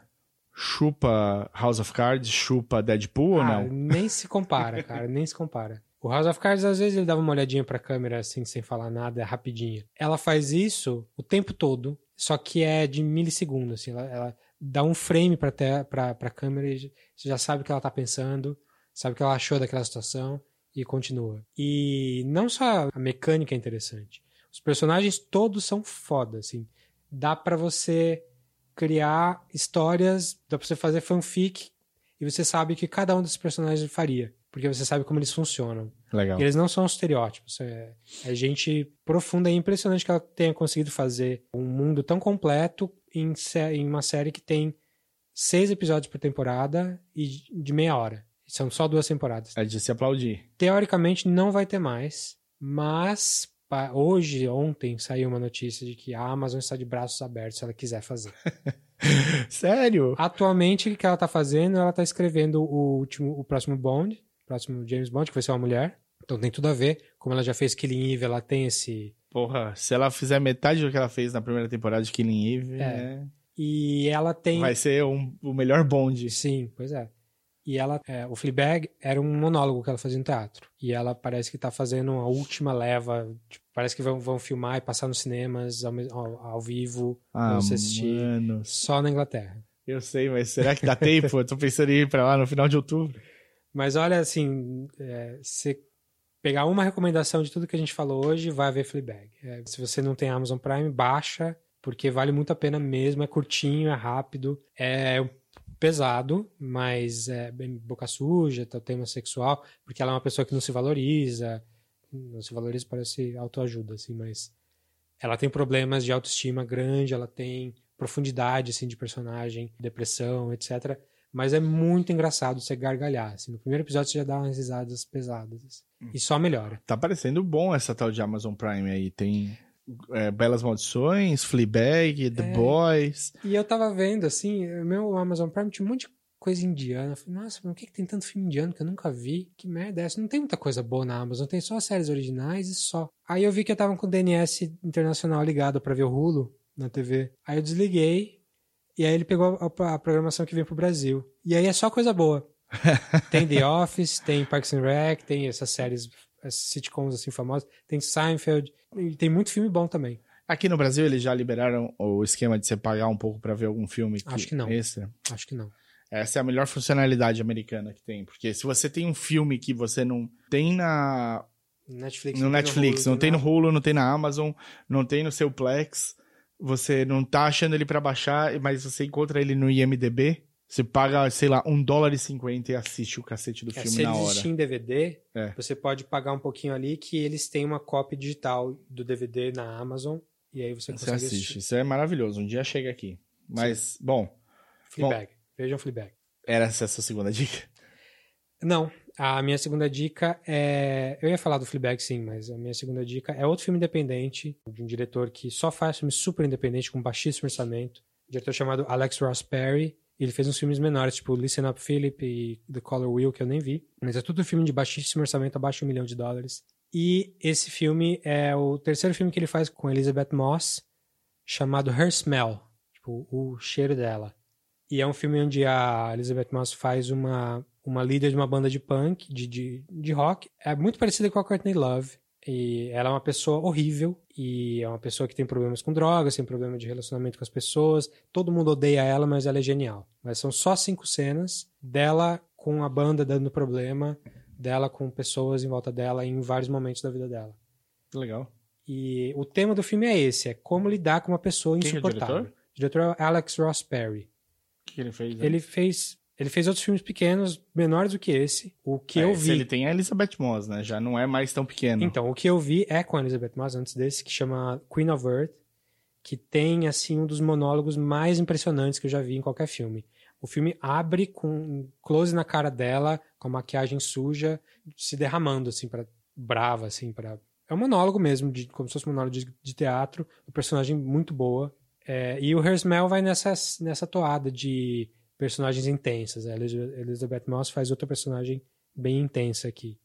chupa House of Cards, chupa Deadpool ou Ah, não? Nem se compara, cara, nem se compara. O House of Cards, às vezes, ele dava uma olhadinha pra câmera, assim, sem falar nada, rapidinho. Ela faz isso o tempo todo, só que é de milissegundos, assim. Ela, ela dá um frame pra, pra câmera e você já sabe o que ela tá pensando, sabe o que ela achou daquela situação e continua. E não só a mecânica é interessante. Os personagens todos são foda, assim. Dá pra você criar histórias, dá pra você fazer fanfic e você sabe o que cada um desses personagens faria, porque você sabe como eles funcionam. Legal. E eles não são estereótipos. É, é gente profunda e impressionante que ela tenha conseguido fazer um mundo tão completo em, em uma série que tem seis episódios por temporada e de meia hora. São só duas temporadas. É de se aplaudir. Teoricamente não vai ter mais, mas hoje, ontem, saiu uma notícia de que a Amazon está de braços abertos se ela quiser fazer. Sério? Atualmente, o que ela tá fazendo? Ela tá escrevendo o último, o próximo Bond, o próximo James Bond, que vai ser uma mulher. Então tem tudo a ver. Como ela já fez Killing Eve, ela tem esse. Porra, se ela fizer metade do que ela fez na primeira temporada de Killing Eve, É. é, E ela tem. vai ser um- o melhor bonde. Sim, pois é. E ela, é, o Fleabag era um monólogo que ela fazia no teatro. E ela parece que tá fazendo a última leva. tipo, parece que vão, vão filmar e passar nos cinemas ao- ao vivo, Ah, você assistir. mano. só na Inglaterra. Eu sei, mas será que dá tempo? Eu tô pensando em ir pra lá no final de outubro. Mas olha, assim, é, você pegar uma recomendação de tudo que a gente falou hoje, vai ver Fleabag. É, se você não tem Amazon Prime, baixa, porque vale muito a pena mesmo. É curtinho, é rápido, é pesado, mas é bem boca suja, o tema sexual, porque ela é uma pessoa que não se valoriza. Não se valoriza, parece autoajuda, assim, mas ela tem problemas de autoestima grande, ela tem profundidade, assim, de personagem, depressão, etc. Mas é muito engraçado você gargalhar. Assim. No primeiro episódio você já dá umas risadas pesadas. assim. E só melhora. Tá parecendo bom essa tal de Amazon Prime aí. Tem é, Belas Maldições, Fleabag, The É. Boys. E eu tava vendo, assim, o meu Amazon Prime tinha um monte de coisa indiana. Eu falei, nossa, mas por que, que tem tanto filme indiano que eu nunca vi? Que merda é essa? Não tem muita coisa boa na Amazon, tem só as séries originais e só. Aí eu vi que eu tava com o DNS internacional ligado pra ver o Hulu na TV. Aí eu desliguei e aí ele pegou a, a programação que vem pro Brasil. E aí é só coisa boa. tem The Office, tem Parks and Rec, tem essas séries, essas sitcoms assim famosas, tem Seinfeld, e tem muito filme bom também. Aqui no Brasil eles já liberaram o esquema de você pagar um pouco pra ver algum filme Acho que não. extra. Acho que não. Essa é a melhor funcionalidade americana que tem. Porque se você tem um filme que você não tem na, Netflix. no não tem Netflix, não tem no. Hulu, não tem na Amazon, não tem no seu Plex, você não tá achando ele pra baixar, mas você encontra ele no IMDB, você paga, sei lá, um dólar e cinquenta e assiste o cacete do É, filme se na ele hora. existir em DVD, É. você pode pagar um pouquinho ali que eles têm uma cópia digital do DVD na Amazon e aí você Você consegue assiste. assistir. Isso é maravilhoso. Um dia chega aqui. Mas, bom, Fleabag. Vejam Fleabag. era essa a sua segunda dica? Não, a minha segunda dica é... Eu ia falar do Fleabag sim, mas a minha segunda dica é outro filme independente de um diretor que só faz filme super independente com baixíssimo orçamento. Um diretor chamado Alex Ross Perry. Ele fez uns filmes menores, tipo Listen Up Philip e The Color Wheel, que eu nem vi. Mas é tudo filme de baixíssimo orçamento, abaixo de um milhão de dólares. E esse filme é o terceiro filme que ele faz com Elizabeth Moss, chamado Her Smell, tipo, o cheiro dela. E é um filme onde a Elizabeth Moss faz uma, uma líder de uma banda de punk, de, de, de rock. É muito parecida com a Courtney Love. E ela é uma pessoa horrível. E é uma pessoa que tem problemas com drogas, tem problema de relacionamento com as pessoas. Todo mundo odeia ela, mas ela é genial. Mas são só cinco cenas dela com a banda dando problema, dela com pessoas em volta dela em vários momentos da vida dela. Legal. E o tema do filme é esse: é como lidar com uma pessoa Quem que é o insuportável. diretor? o diretor é Alex Ross Perry. O que ele fez? né? Ele fez. Ele fez outros filmes pequenos, menores do que esse. O que É, eu vi. Ele tem a Elizabeth Moss, né? Já não é mais tão pequeno. Então, o que eu vi é com a Elizabeth Moss antes desse, que chama Queen of Earth, que tem, assim, um dos monólogos mais impressionantes que eu já vi em qualquer filme. O filme abre com um close na cara dela, com a maquiagem suja, se derramando, assim, para brava, assim, para É um monólogo mesmo, de, como se fosse um monólogo de, de teatro, um personagem muito boa. É, e o Her Smell vai nessa, nessa toada de personagens intensas. Elizabeth Moss faz outra personagem bem intensa aqui.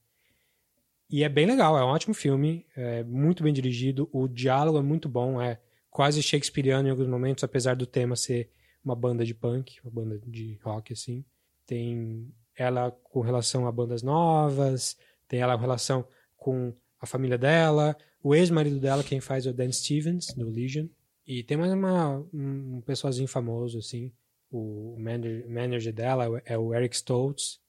E é bem legal, é um ótimo filme, é muito bem dirigido, o diálogo é muito bom, é quase shakespeariano em alguns momentos, apesar do tema ser uma banda de punk, uma banda de rock, assim. Tem ela com relação a bandas novas, tem ela com relação com a família dela, o ex-marido dela, quem faz é o Dan Stevens, do Legion. E tem mais uma, um, um pessoalzinho famoso, assim. O manager, manager dela é o Eric Stoltz.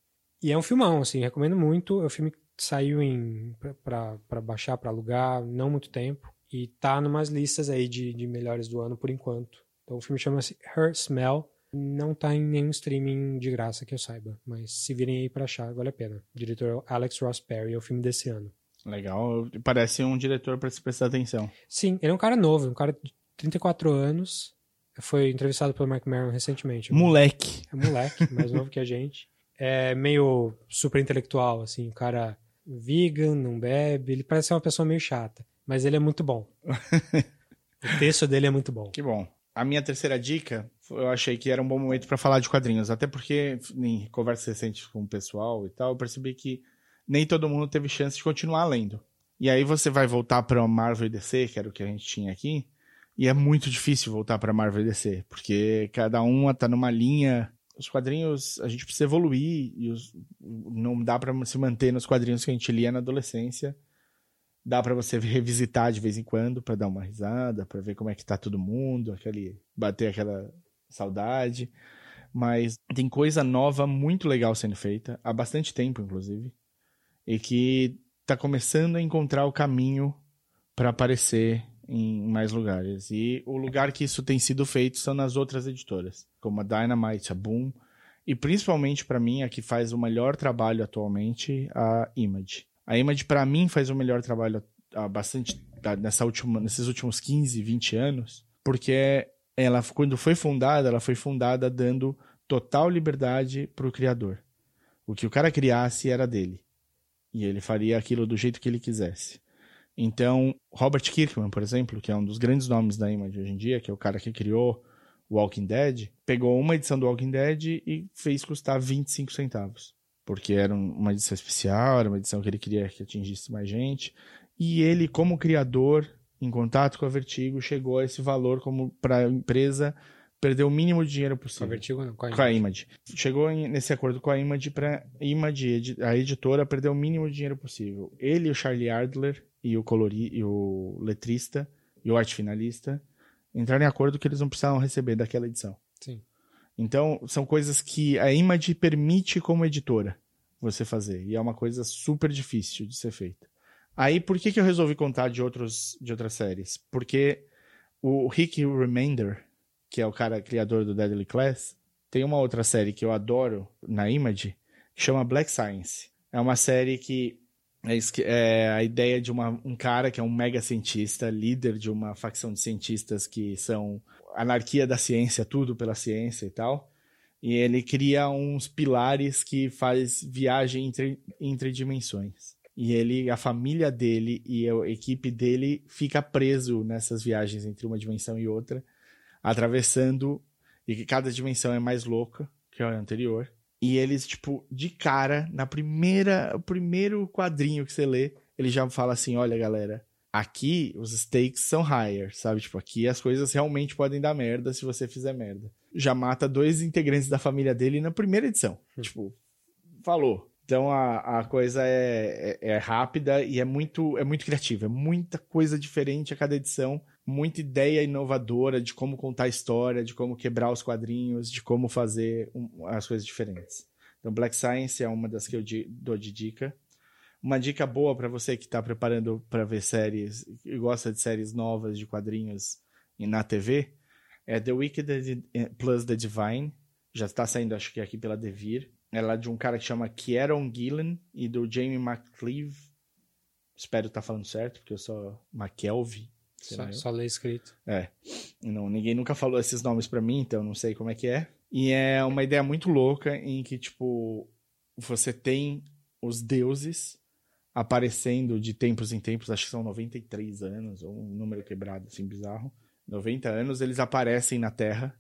E é um filmão, assim, recomendo muito. É um filme que saiu em pra, pra baixar, pra alugar, não muito tempo. E tá numas listas aí de, de melhores do ano por enquanto. Então o filme chama-se Her Smell. Não tá em nenhum streaming de graça que eu saiba. Mas se virem aí pra achar, vale a pena. O diretor é Alex Ross Perry, é o filme desse ano. Legal. Parece um diretor pra se prestar atenção. Sim, ele é um cara novo, um cara de 34 anos. Foi entrevistado pelo Mark Maron recentemente. Moleque. É moleque, mais novo que a gente. É meio super intelectual, assim, o cara vegan, não bebe. Ele parece ser uma pessoa meio chata, mas ele é muito bom. o texto dele é muito bom. Que bom. A minha terceira dica, eu achei que era um bom momento pra falar de quadrinhos. Até porque, em conversas recentes com o pessoal e tal, eu percebi que nem todo mundo teve chance de continuar lendo. E aí você vai voltar pra Marvel e DC, que era o que a gente tinha aqui, e é muito difícil voltar pra Marvel e DC, porque cada uma tá numa linha. Os quadrinhos, a gente precisa evoluir, e os- não dá pra se manter nos quadrinhos que a gente lia na adolescência. Dá pra você revisitar de vez em quando, pra dar uma risada, pra ver como é que tá todo mundo, aquele bater aquela saudade. Mas tem coisa nova muito legal sendo feita, há bastante tempo, inclusive, e que tá começando a encontrar o caminho pra aparecer em mais lugares. E o lugar que isso tem sido feito são nas outras editoras, como a Dynamite, a Boom, e principalmente pra mim a que faz o melhor trabalho atualmente, a Image. A Image pra mim faz o melhor trabalho há bastante nessa última, nesses últimos 15, 20 anos, porque ela quando foi fundada, ela foi fundada dando total liberdade pro criador. O que o cara criasse era dele. E ele faria aquilo do jeito que ele quisesse. Então, Robert Kirkman, por exemplo, que é um dos grandes nomes da Image hoje em dia, que é o cara que criou Walking Dead, pegou uma edição do Walking Dead e fez custar 25 centavos. Porque era um- uma edição especial, era uma edição que ele queria que atingisse mais gente. E ele, como criador, em contato com a Vertigo, chegou a esse valor como para a empresa perder o mínimo de dinheiro Com a possível. Vertigo, não, com a Com a Image. Image. Chegou nesse acordo com a Image para Image, a editora, perder o mínimo de dinheiro possível. Ele, o Charlie Adler e o colori, e o letrista e o arte finalista entraram em acordo que eles não precisavam receber daquela edição. Sim. Então, são coisas que a Image permite como editora você fazer. E é uma coisa super difícil de ser feita. Aí, por que, que eu resolvi contar de, outros, de outras séries? Porque o Rick Remender, que é o cara criador do Deadly Class, tem uma outra série que eu adoro na Image, que chama Black Science. É uma série que é, é a ideia de uma, um cara que é um mega cientista, líder de uma facção de cientistas que são anarquia da ciência, tudo pela ciência e tal. E ele cria uns pilares que faz viagem entre, entre dimensões. E ele, a família dele e a equipe dele fica preso nessas viagens entre uma dimensão e outra, atravessando e que cada dimensão é mais louca que a anterior. E eles, tipo, de cara, na primeira, o primeiro quadrinho que você lê, ele já fala assim: olha, galera, aqui os stakes são higher, sabe? Tipo, aqui as coisas realmente podem dar merda se você fizer merda. Já mata dois integrantes da família dele na primeira edição. Tipo, falou. Então a, a coisa é, é, é rápida e é muito, é muito criativa. É muita coisa diferente a cada edição. Muita ideia inovadora de como contar a história, de como quebrar os quadrinhos, de como fazer um- as coisas diferentes. Então Black Science é uma das que eu di- dou de dica. Uma dica boa pra você que tá preparando pra ver séries e gosta de séries novas de quadrinhos na TV é The Wicked plus The Divine. Já tá saindo, acho que aqui pela Devir. Ela é de um cara que chama Kieron Gillen e do Jamie McCleve. Espero estar falando certo, porque eu sou McKelvey. Só, só ler escrito. É. Não, ninguém nunca falou esses nomes pra mim, então eu não sei como é que é. E é uma ideia muito louca em que, tipo, você tem os deuses aparecendo de tempos em tempos, acho que são 93 anos, ou um número quebrado, assim, bizarro. 90 anos, eles aparecem na Terra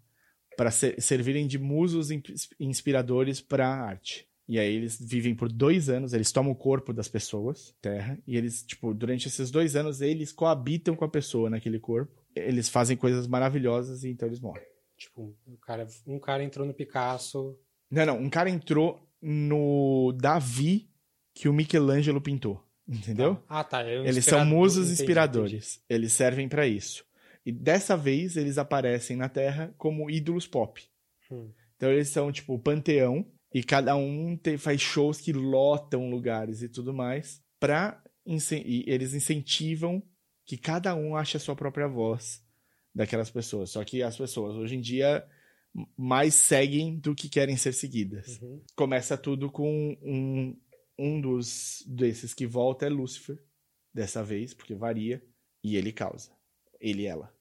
para servirem de musos in- inspiradores para a arte. E aí eles vivem por dois anos, eles tomam o corpo das pessoas, Terra, e eles, tipo, durante esses dois anos, eles coabitam com a pessoa naquele corpo. Eles fazem coisas maravilhosas e então eles morrem. Tipo, o cara, um cara entrou no Picasso. Não, não, um cara entrou no Davi que o Michelangelo pintou, entendeu? Ah, tá. é um Eles são musos entendi, inspiradores. Eles servem para isso. E dessa vez eles aparecem na Terra como ídolos pop. entendi. Hum. Então eles são tipo o panteão e cada um tem- faz shows que lotam lugares e tudo mais para e eles incentivam que cada um ache a sua própria voz daquelas pessoas. Só que as pessoas hoje em dia mais seguem do que querem ser seguidas. Uhum. Começa tudo com um um dos desses que volta é Lúcifer dessa vez, porque varia e ele causa. Ele e ela.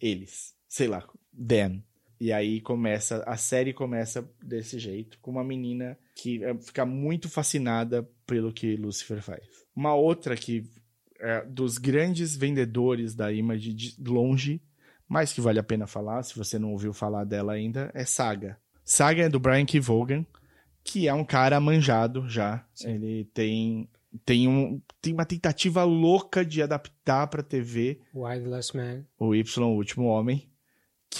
Eles, sei lá, Dan. E aí começa, a série começa desse jeito, com uma menina que é, fica muito fascinada pelo que Lucifer faz. Uma outra que é dos grandes vendedores da Image de longe, mas que vale a pena falar, se você não ouviu falar dela ainda, é Saga. Saga é do Brian K. Vaughan, que é um cara manjado já. Sim. Ele tem tem, um, tem uma tentativa louca de adaptar pra TV Wild Last Man. o Y, o Último Homem.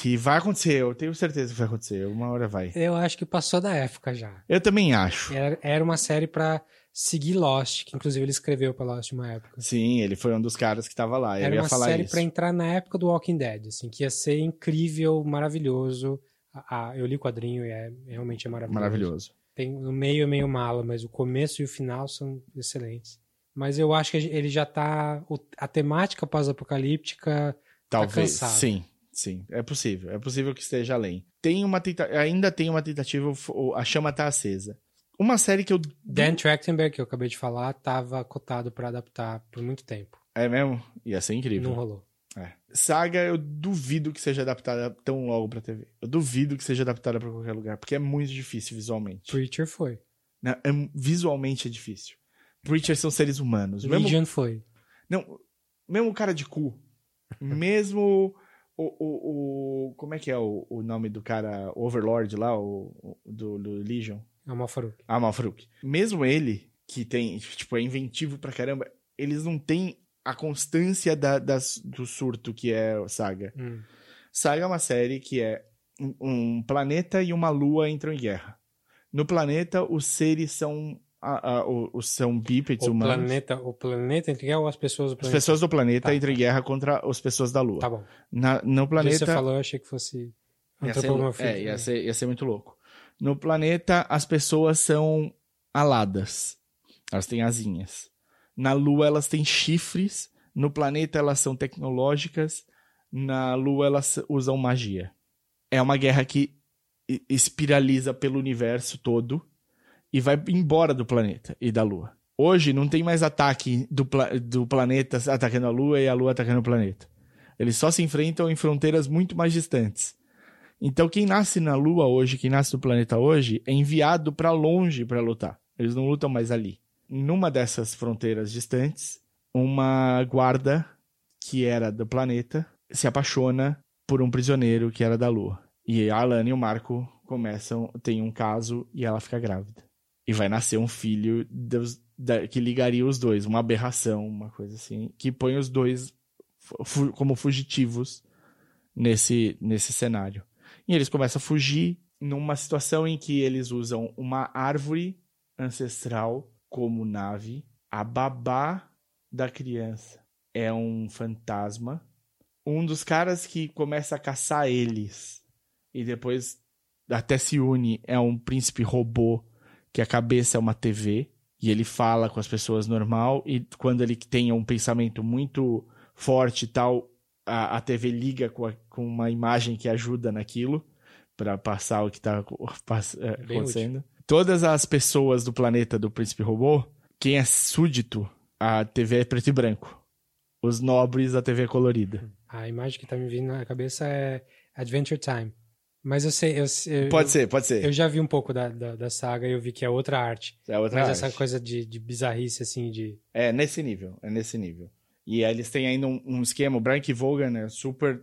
Que vai acontecer, eu tenho certeza que vai acontecer. Uma hora vai. Eu acho que passou da época já. Eu também acho. Era, era uma série pra seguir Lost, que inclusive ele escreveu pra Lost uma época. Sim, ele foi um dos caras que tava lá. Eu Era ia uma falar série isso. pra entrar na época do Walking Dead, assim, que ia ser incrível, maravilhoso. Ah, eu li o quadrinho e é, realmente é maravilhoso. Maravilhoso. Tem no meio é meio mala, mas o começo e o final são excelentes. Mas eu acho que ele já tá. A temática pós-apocalíptica. Talvez. cansado. sim, sim. É possível. É possível que esteja além. Tem uma tenta... Ainda tem uma tentativa, a chama tá acesa. Uma série que eu. Dan Trachtenberg, que eu acabei de falar, tava cotado pra adaptar por muito tempo. É mesmo? Ia ser incrível. Não rolou. É. Saga, eu duvido que seja adaptada tão logo pra TV. Eu duvido que seja adaptada pra qualquer lugar, porque é muito difícil visualmente. Preacher foi. Né? É, visualmente é difícil. Preachers são seres humanos. Mesmo, Legion foi. não, mesmo o cara de cu. mesmo o, o, o. Como é que é o, o nome do cara? O Overlord lá, o, do, do Legion? Amal Farouk. Ah, Malfruk. Mesmo ele, que tem, tipo, é inventivo pra caramba, eles não têm a constância da, das, do surto que é Saga. Hum. Saga é uma série que é um, um planeta e uma lua entram em guerra. No planeta, os seres são, a- a- o- os são bípedes O humanos. planeta, o planeta entre guerra ou as pessoas do As planeta? pessoas do planeta Tá, entram em guerra contra as pessoas da lua. Tá bom. Na- no Planeta... Você falou, eu achei que fosse Ia ser, é, ia ser, ia ser muito louco. No planeta, as pessoas são aladas. Elas têm asinhas. Na Lua, elas têm chifres. No planeta, elas são tecnológicas. Na Lua, elas usam magia. É uma guerra que espiraliza pelo universo todo e vai embora do planeta e da Lua. Hoje não tem mais ataque do, pla- do planeta atacando a Lua e a Lua atacando o planeta. Eles só se enfrentam em fronteiras muito mais distantes. Então, quem nasce na Lua hoje, quem nasce no planeta hoje, é enviado para longe para lutar. Eles não lutam mais ali. Numa dessas fronteiras distantes, uma guarda que era do planeta se apaixona por um prisioneiro que era da Lua. E a Alana e o Marco começam, tem um caso e ela fica grávida. E vai nascer um filho dos- da- que ligaria os dois, uma aberração, uma coisa assim, que põe os dois fu- como fugitivos nesse, nesse cenário. E eles começam a fugir numa situação em que eles usam uma árvore ancestral como nave. A babá da criança é um fantasma. Um dos caras que começa a caçar eles e depois até se une é um príncipe robô que a cabeça é uma TV. E ele fala com as pessoas normal, e quando ele tem um pensamento muito forte e tal, a, a TV liga com, a, com uma imagem que ajuda naquilo para passar o que está é, acontecendo. Útil. Todas as pessoas do planeta do Príncipe Robô, quem é súdito, a TV é preto e branco. Os nobres, a TV é colorida. A imagem que tá me vindo na cabeça é Adventure Time. Mas eu sei. Eu, eu, pode ser, pode ser. Eu já vi um pouco da, da, da, saga e eu vi que é outra arte. É outra Mas arte. essa coisa de, de bizarrice, assim, de. É nesse nível, é nesse nível. E aí eles têm ainda um, um esquema. O Brian Vaughan é super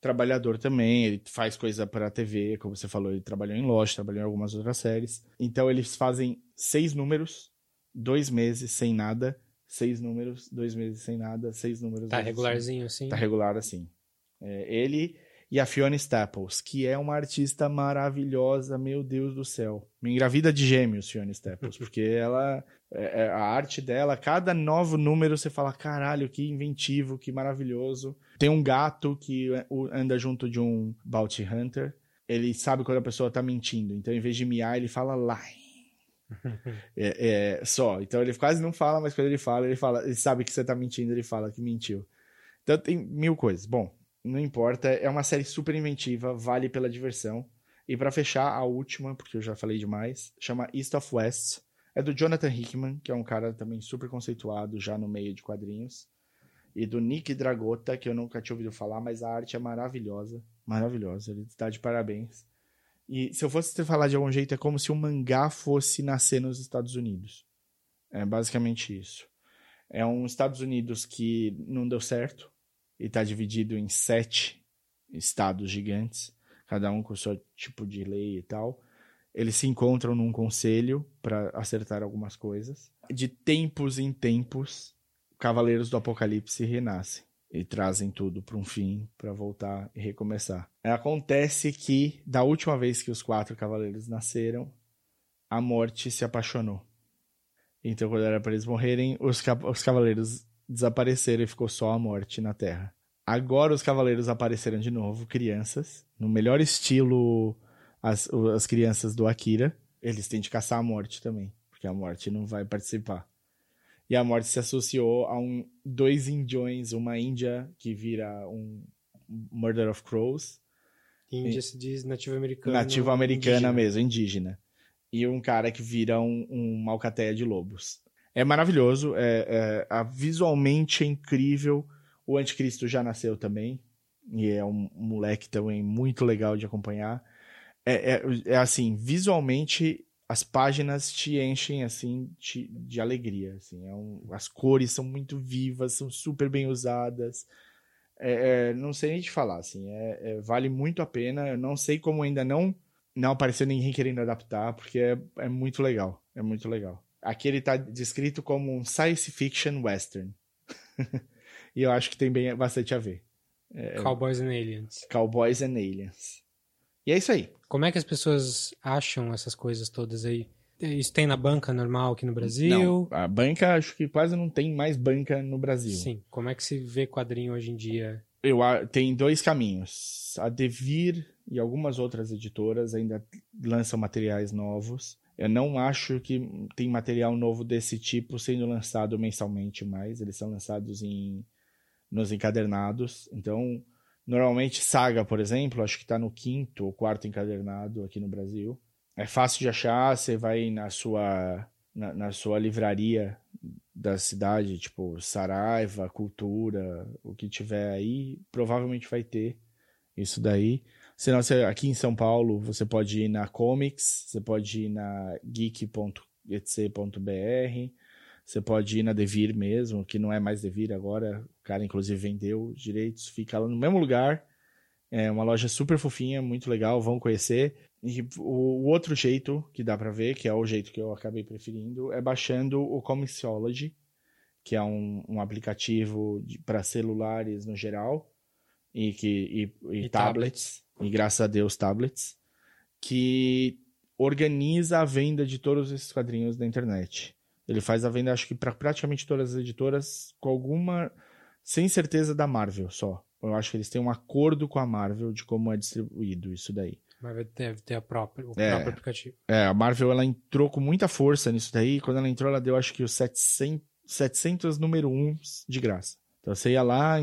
trabalhador também. Ele faz coisa para TV, como você falou. Ele trabalhou em loja, trabalhou em algumas outras séries. Então eles fazem seis números, dois meses sem nada seis números, dois meses sem nada, seis números. Tá regularzinho assim? Tá regular assim. É, ele e a Fiona Staples, que é uma artista maravilhosa, meu Deus do céu. Me engravida de gêmeos, Fiona Staples, porque ela, é, é, a arte dela, cada novo número você fala, caralho, que inventivo, que maravilhoso. Tem um gato que anda junto de um bounty hunter. Ele sabe quando a pessoa tá mentindo, então em vez de miar, ele fala lie é, é, só. Então ele quase não fala, mas quando ele fala, ele fala, ele sabe que você tá mentindo, ele fala que mentiu. Então tem mil coisas. Bom, não importa, é uma série super inventiva, vale pela diversão. E para fechar, a última, porque eu já falei demais, chama East of West. É do Jonathan Hickman, que é um cara também super conceituado já no meio de quadrinhos. E do Nick Dragota, que eu nunca tinha ouvido falar, mas a arte é maravilhosa. Maravilhosa, ele está de parabéns. E se eu fosse te falar de algum jeito, é como se o mangá fosse nascer nos Estados Unidos. É basicamente isso. É um Estados Unidos que não deu certo e está dividido em sete estados gigantes, cada um com o seu tipo de lei e tal. Eles se encontram num conselho para acertar algumas coisas. De tempos em tempos, Cavaleiros do Apocalipse renascem e trazem tudo para um fim, para voltar e recomeçar. Acontece que, da última vez que os quatro cavaleiros nasceram, a morte se apaixonou. Então, quando era para eles morrerem, os, os cavaleiros desapareceram e ficou só a morte na Terra. Agora os cavaleiros apareceram de novo, crianças, no melhor estilo as, as crianças do Akira. Eles têm de caçar a morte também, porque a morte não vai participar. E a morte se associou a um, dois indiões, uma índia que vira um Murder of Crows. Índia se diz nativo americano. Nativo americana indígena. mesmo, indígena. E um cara que vira um, um malcateia de lobos. É maravilhoso, é, é, visualmente é incrível. O Anticristo já nasceu também. E é um, moleque também muito legal de acompanhar. É, é, é assim, visualmente as páginas te enchem assim de, de alegria assim é um, as cores são muito vivas são super bem usadas é, é, não sei nem te falar assim é, é, vale muito a pena eu não sei como ainda não não apareceu ninguém querendo adaptar porque é, é muito legal é muito legal aqui ele está descrito como um science fiction western e eu acho que tem bem bastante a ver é, Cowboys and Aliens Cowboys and Aliens e é isso aí como é que as pessoas acham essas coisas todas aí? Isso tem na banca normal aqui no Brasil? Não, a banca acho que quase não tem mais banca no Brasil. Sim. Como é que se vê quadrinho hoje em dia? Eu tem dois caminhos. A Devir e algumas outras editoras ainda lançam materiais novos. Eu não acho que tem material novo desse tipo sendo lançado mensalmente mais. Eles são lançados em nos encadernados. Então, Normalmente, Saga, por exemplo, acho que está no quinto ou quarto encadernado aqui no Brasil. É fácil de achar, você vai na sua, na, na sua livraria da cidade, tipo Saraiva, Cultura, o que tiver aí, provavelmente vai ter isso daí. Senão, você, aqui em São Paulo, você pode ir na Comics, você pode ir na geek.etc.br, você pode ir na Devir mesmo, que não é mais Devir agora. O cara, inclusive, vendeu os direitos. Fica lá no mesmo lugar. É uma loja super fofinha, muito legal. Vão conhecer. E o, outro jeito que dá para ver, que é o jeito que eu acabei preferindo, é baixando o Comixology, que é um, um aplicativo para celulares no geral e, que, e, e, e tablets, tablets, e graças a Deus tablets, que organiza a venda de todos esses quadrinhos da internet. Ele faz a venda, acho que para praticamente todas as editoras, com alguma. sem certeza da Marvel só. Eu acho que eles têm um acordo com a Marvel de como é distribuído isso daí. Mas deve ter a própria, o É. próprio aplicativo. É, a Marvel ela entrou com muita força nisso daí. Quando ela entrou, ela deu acho que os 700, 700 número 1 de graça. Então você ia lá,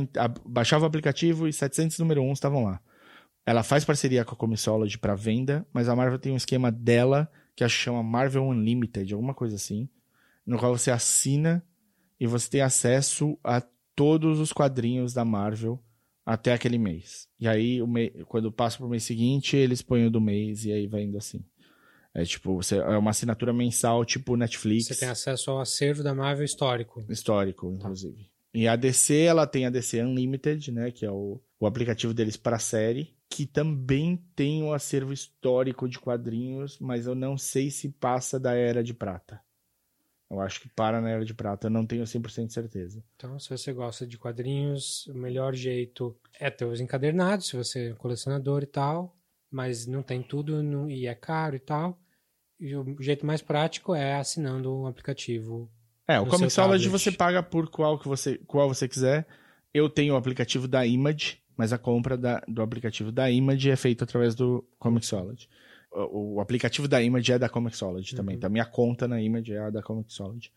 baixava o aplicativo e 700 número 1 estavam lá. Ela faz parceria com a Comixology para venda, mas a Marvel tem um esquema dela que acho que chama Marvel Unlimited, alguma coisa assim, no qual você assina e você tem acesso a todos os quadrinhos da Marvel até aquele mês. E aí, quando passa pro mês seguinte, eles põem o do mês e aí vai indo assim. É tipo, você... é uma assinatura mensal, tipo Netflix. Você tem acesso ao acervo da Marvel histórico. Histórico, inclusive. E a DC, ela tem a DC Unlimited, né? Que é o, o aplicativo deles para série, que também tem um acervo histórico de quadrinhos, mas eu não sei se passa da Era de Prata. Eu acho que para na Era de Prata, eu não tenho 100% de certeza. Então, se você gosta de quadrinhos, o melhor jeito é ter os encadernados, se você é colecionador e tal, mas não tem tudo não- e é caro e tal. E o jeito mais prático é assinando um aplicativo. É, o seu tablet. você paga por qual que você, qual você quiser. Eu tenho o aplicativo da Image, mas a compra da- do aplicativo da Image é feita através do Comixology. O, o aplicativo da Image é da Comixology também. Uhum. Então, minha conta na Image é a da Comixology.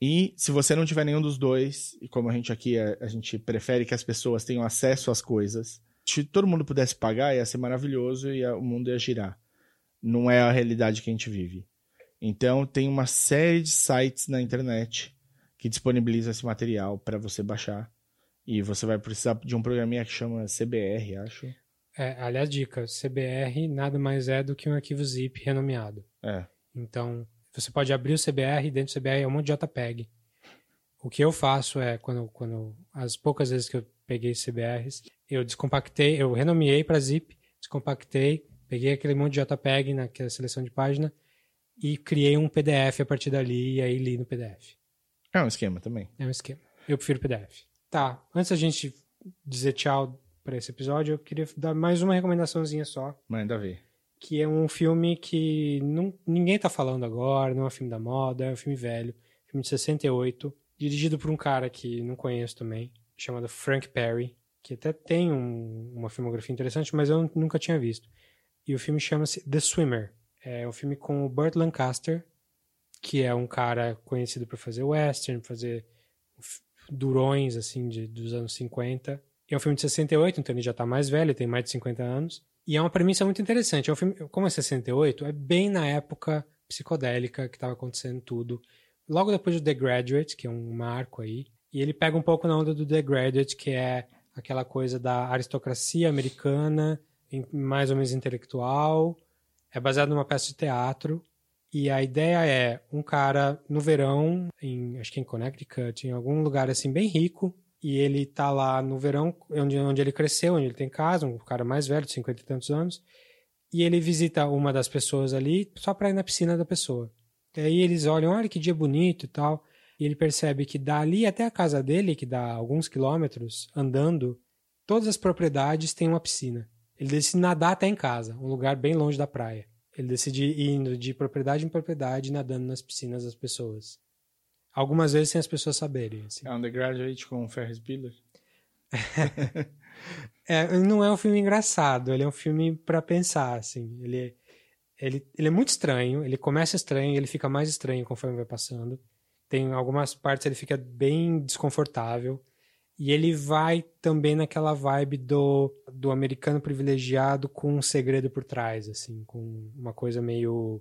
E se você não tiver nenhum dos dois, e como a gente aqui, a, a gente prefere que as pessoas tenham acesso às coisas, se todo mundo pudesse pagar, ia ser maravilhoso e o mundo ia girar. Não é a realidade que a gente vive. Então, tem uma série de sites na internet que disponibiliza esse material para você baixar. E você vai precisar de um programinha que chama CBR, acho. É, aliás, dica: CBR nada mais é do que um arquivo zip renomeado. É. Então, você pode abrir o CBR, dentro do CBR é um monte de JPEG. O que eu faço é, quando, quando as poucas vezes que eu peguei CBRs, eu descompactei, eu renomeei para zip, descompactei, peguei aquele monte de JPEG naquela seleção de página e criei um PDF a partir dali e aí li no PDF. É um esquema também. É um esquema. Eu prefiro PDF. Tá, antes da gente dizer tchau para esse episódio, eu queria dar mais uma recomendaçãozinha só Manda ver. que é um filme que não, ninguém tá falando agora, não é um filme da moda, é um filme velho, filme de 68, dirigido por um cara que não conheço também, chamado Frank Perry, que até tem um- uma filmografia interessante, mas eu nunca tinha visto. E o filme chama-se The Swimmer. É um filme com o Burt Lancaster, que é um cara conhecido por fazer western, fazer durões assim de, dos anos 50. É um filme de 68, então ele já tá mais velho, tem mais de 50 anos. E é uma premissa muito interessante. É um filme, como é 68, é bem na época psicodélica que estava acontecendo tudo. Logo depois do The Graduate, que é um marco aí. E ele pega um pouco na onda do The Graduate, que é aquela coisa da aristocracia americana, mais ou menos intelectual. É baseado numa peça de teatro. E a ideia é um cara no verão, em, acho que em Connecticut, em algum lugar assim bem rico, e ele tá lá no verão, onde, onde ele cresceu, onde ele tem casa, um cara mais velho, de 50 e tantos anos, e ele visita uma das pessoas ali só pra ir na piscina da pessoa. E aí eles olham, olha que dia bonito e tal, e ele percebe que dali até a casa dele, que dá alguns quilômetros, andando, todas as propriedades têm uma piscina. Ele decide nadar até em casa, um lugar bem longe da praia. Ele decide ir indo de propriedade em propriedade, nadando nas piscinas das pessoas. Algumas vezes sem as pessoas saberem. Assim. É Undergraduate com Ferris Bueller. É, não é um filme engraçado, ele é um filme pra pensar, assim. Ele, ele, ele é muito estranho, ele começa estranho e ele fica mais estranho conforme vai passando. Tem algumas partes ele fica bem desconfortável. E ele vai também naquela vibe do, do americano privilegiado com um segredo por trás, assim, com uma coisa meio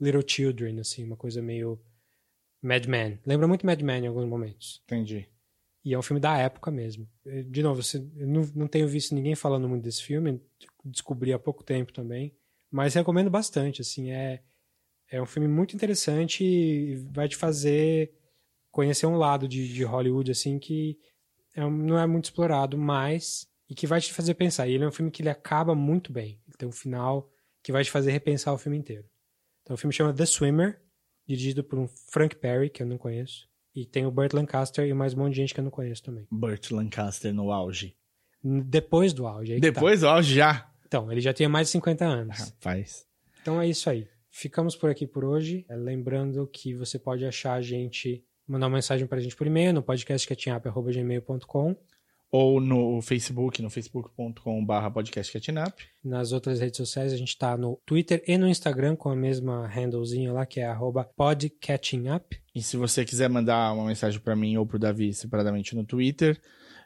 Little Children, assim, uma coisa meio Mad Men. Lembra muito Mad Men em alguns momentos. Entendi. E é um filme da época mesmo. Eh, De novo, eu não, não tenho visto ninguém falando muito desse filme, descobri há pouco tempo também, mas recomendo bastante, assim, é, é um filme muito interessante e vai te fazer conhecer um lado de, de Hollywood, assim, que é não é muito explorado, mas e que vai te fazer pensar. E ele é um filme que ele acaba muito bem. Ele tem um final que vai te fazer repensar o filme inteiro. Então o filme chama The Swimmer, dirigido por um Frank Perry, que eu não conheço. E tem o Burt Lancaster e mais um monte de gente que eu não conheço também. Burt Lancaster no auge. Depois do auge. tá. Depois do auge já. Então, ele já tinha mais de 50 anos. Rapaz. Então é isso aí. Ficamos por aqui por hoje. Lembrando que você pode achar a gente, mandar uma mensagem pra gente por e-mail no podcastcatchingup.gmail.com ou no Facebook, no facebook.com.br podcastcatchingup. Nas outras redes sociais, a gente tá no Twitter e no Instagram com a mesma handlezinha lá, que é arroba podcatchingup. E se você quiser mandar uma mensagem para mim ou pro Davi separadamente no Twitter,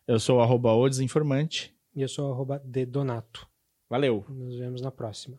eu sou arroba o desinformante. E eu sou arroba dedonato. Valeu! Nos vemos na próxima.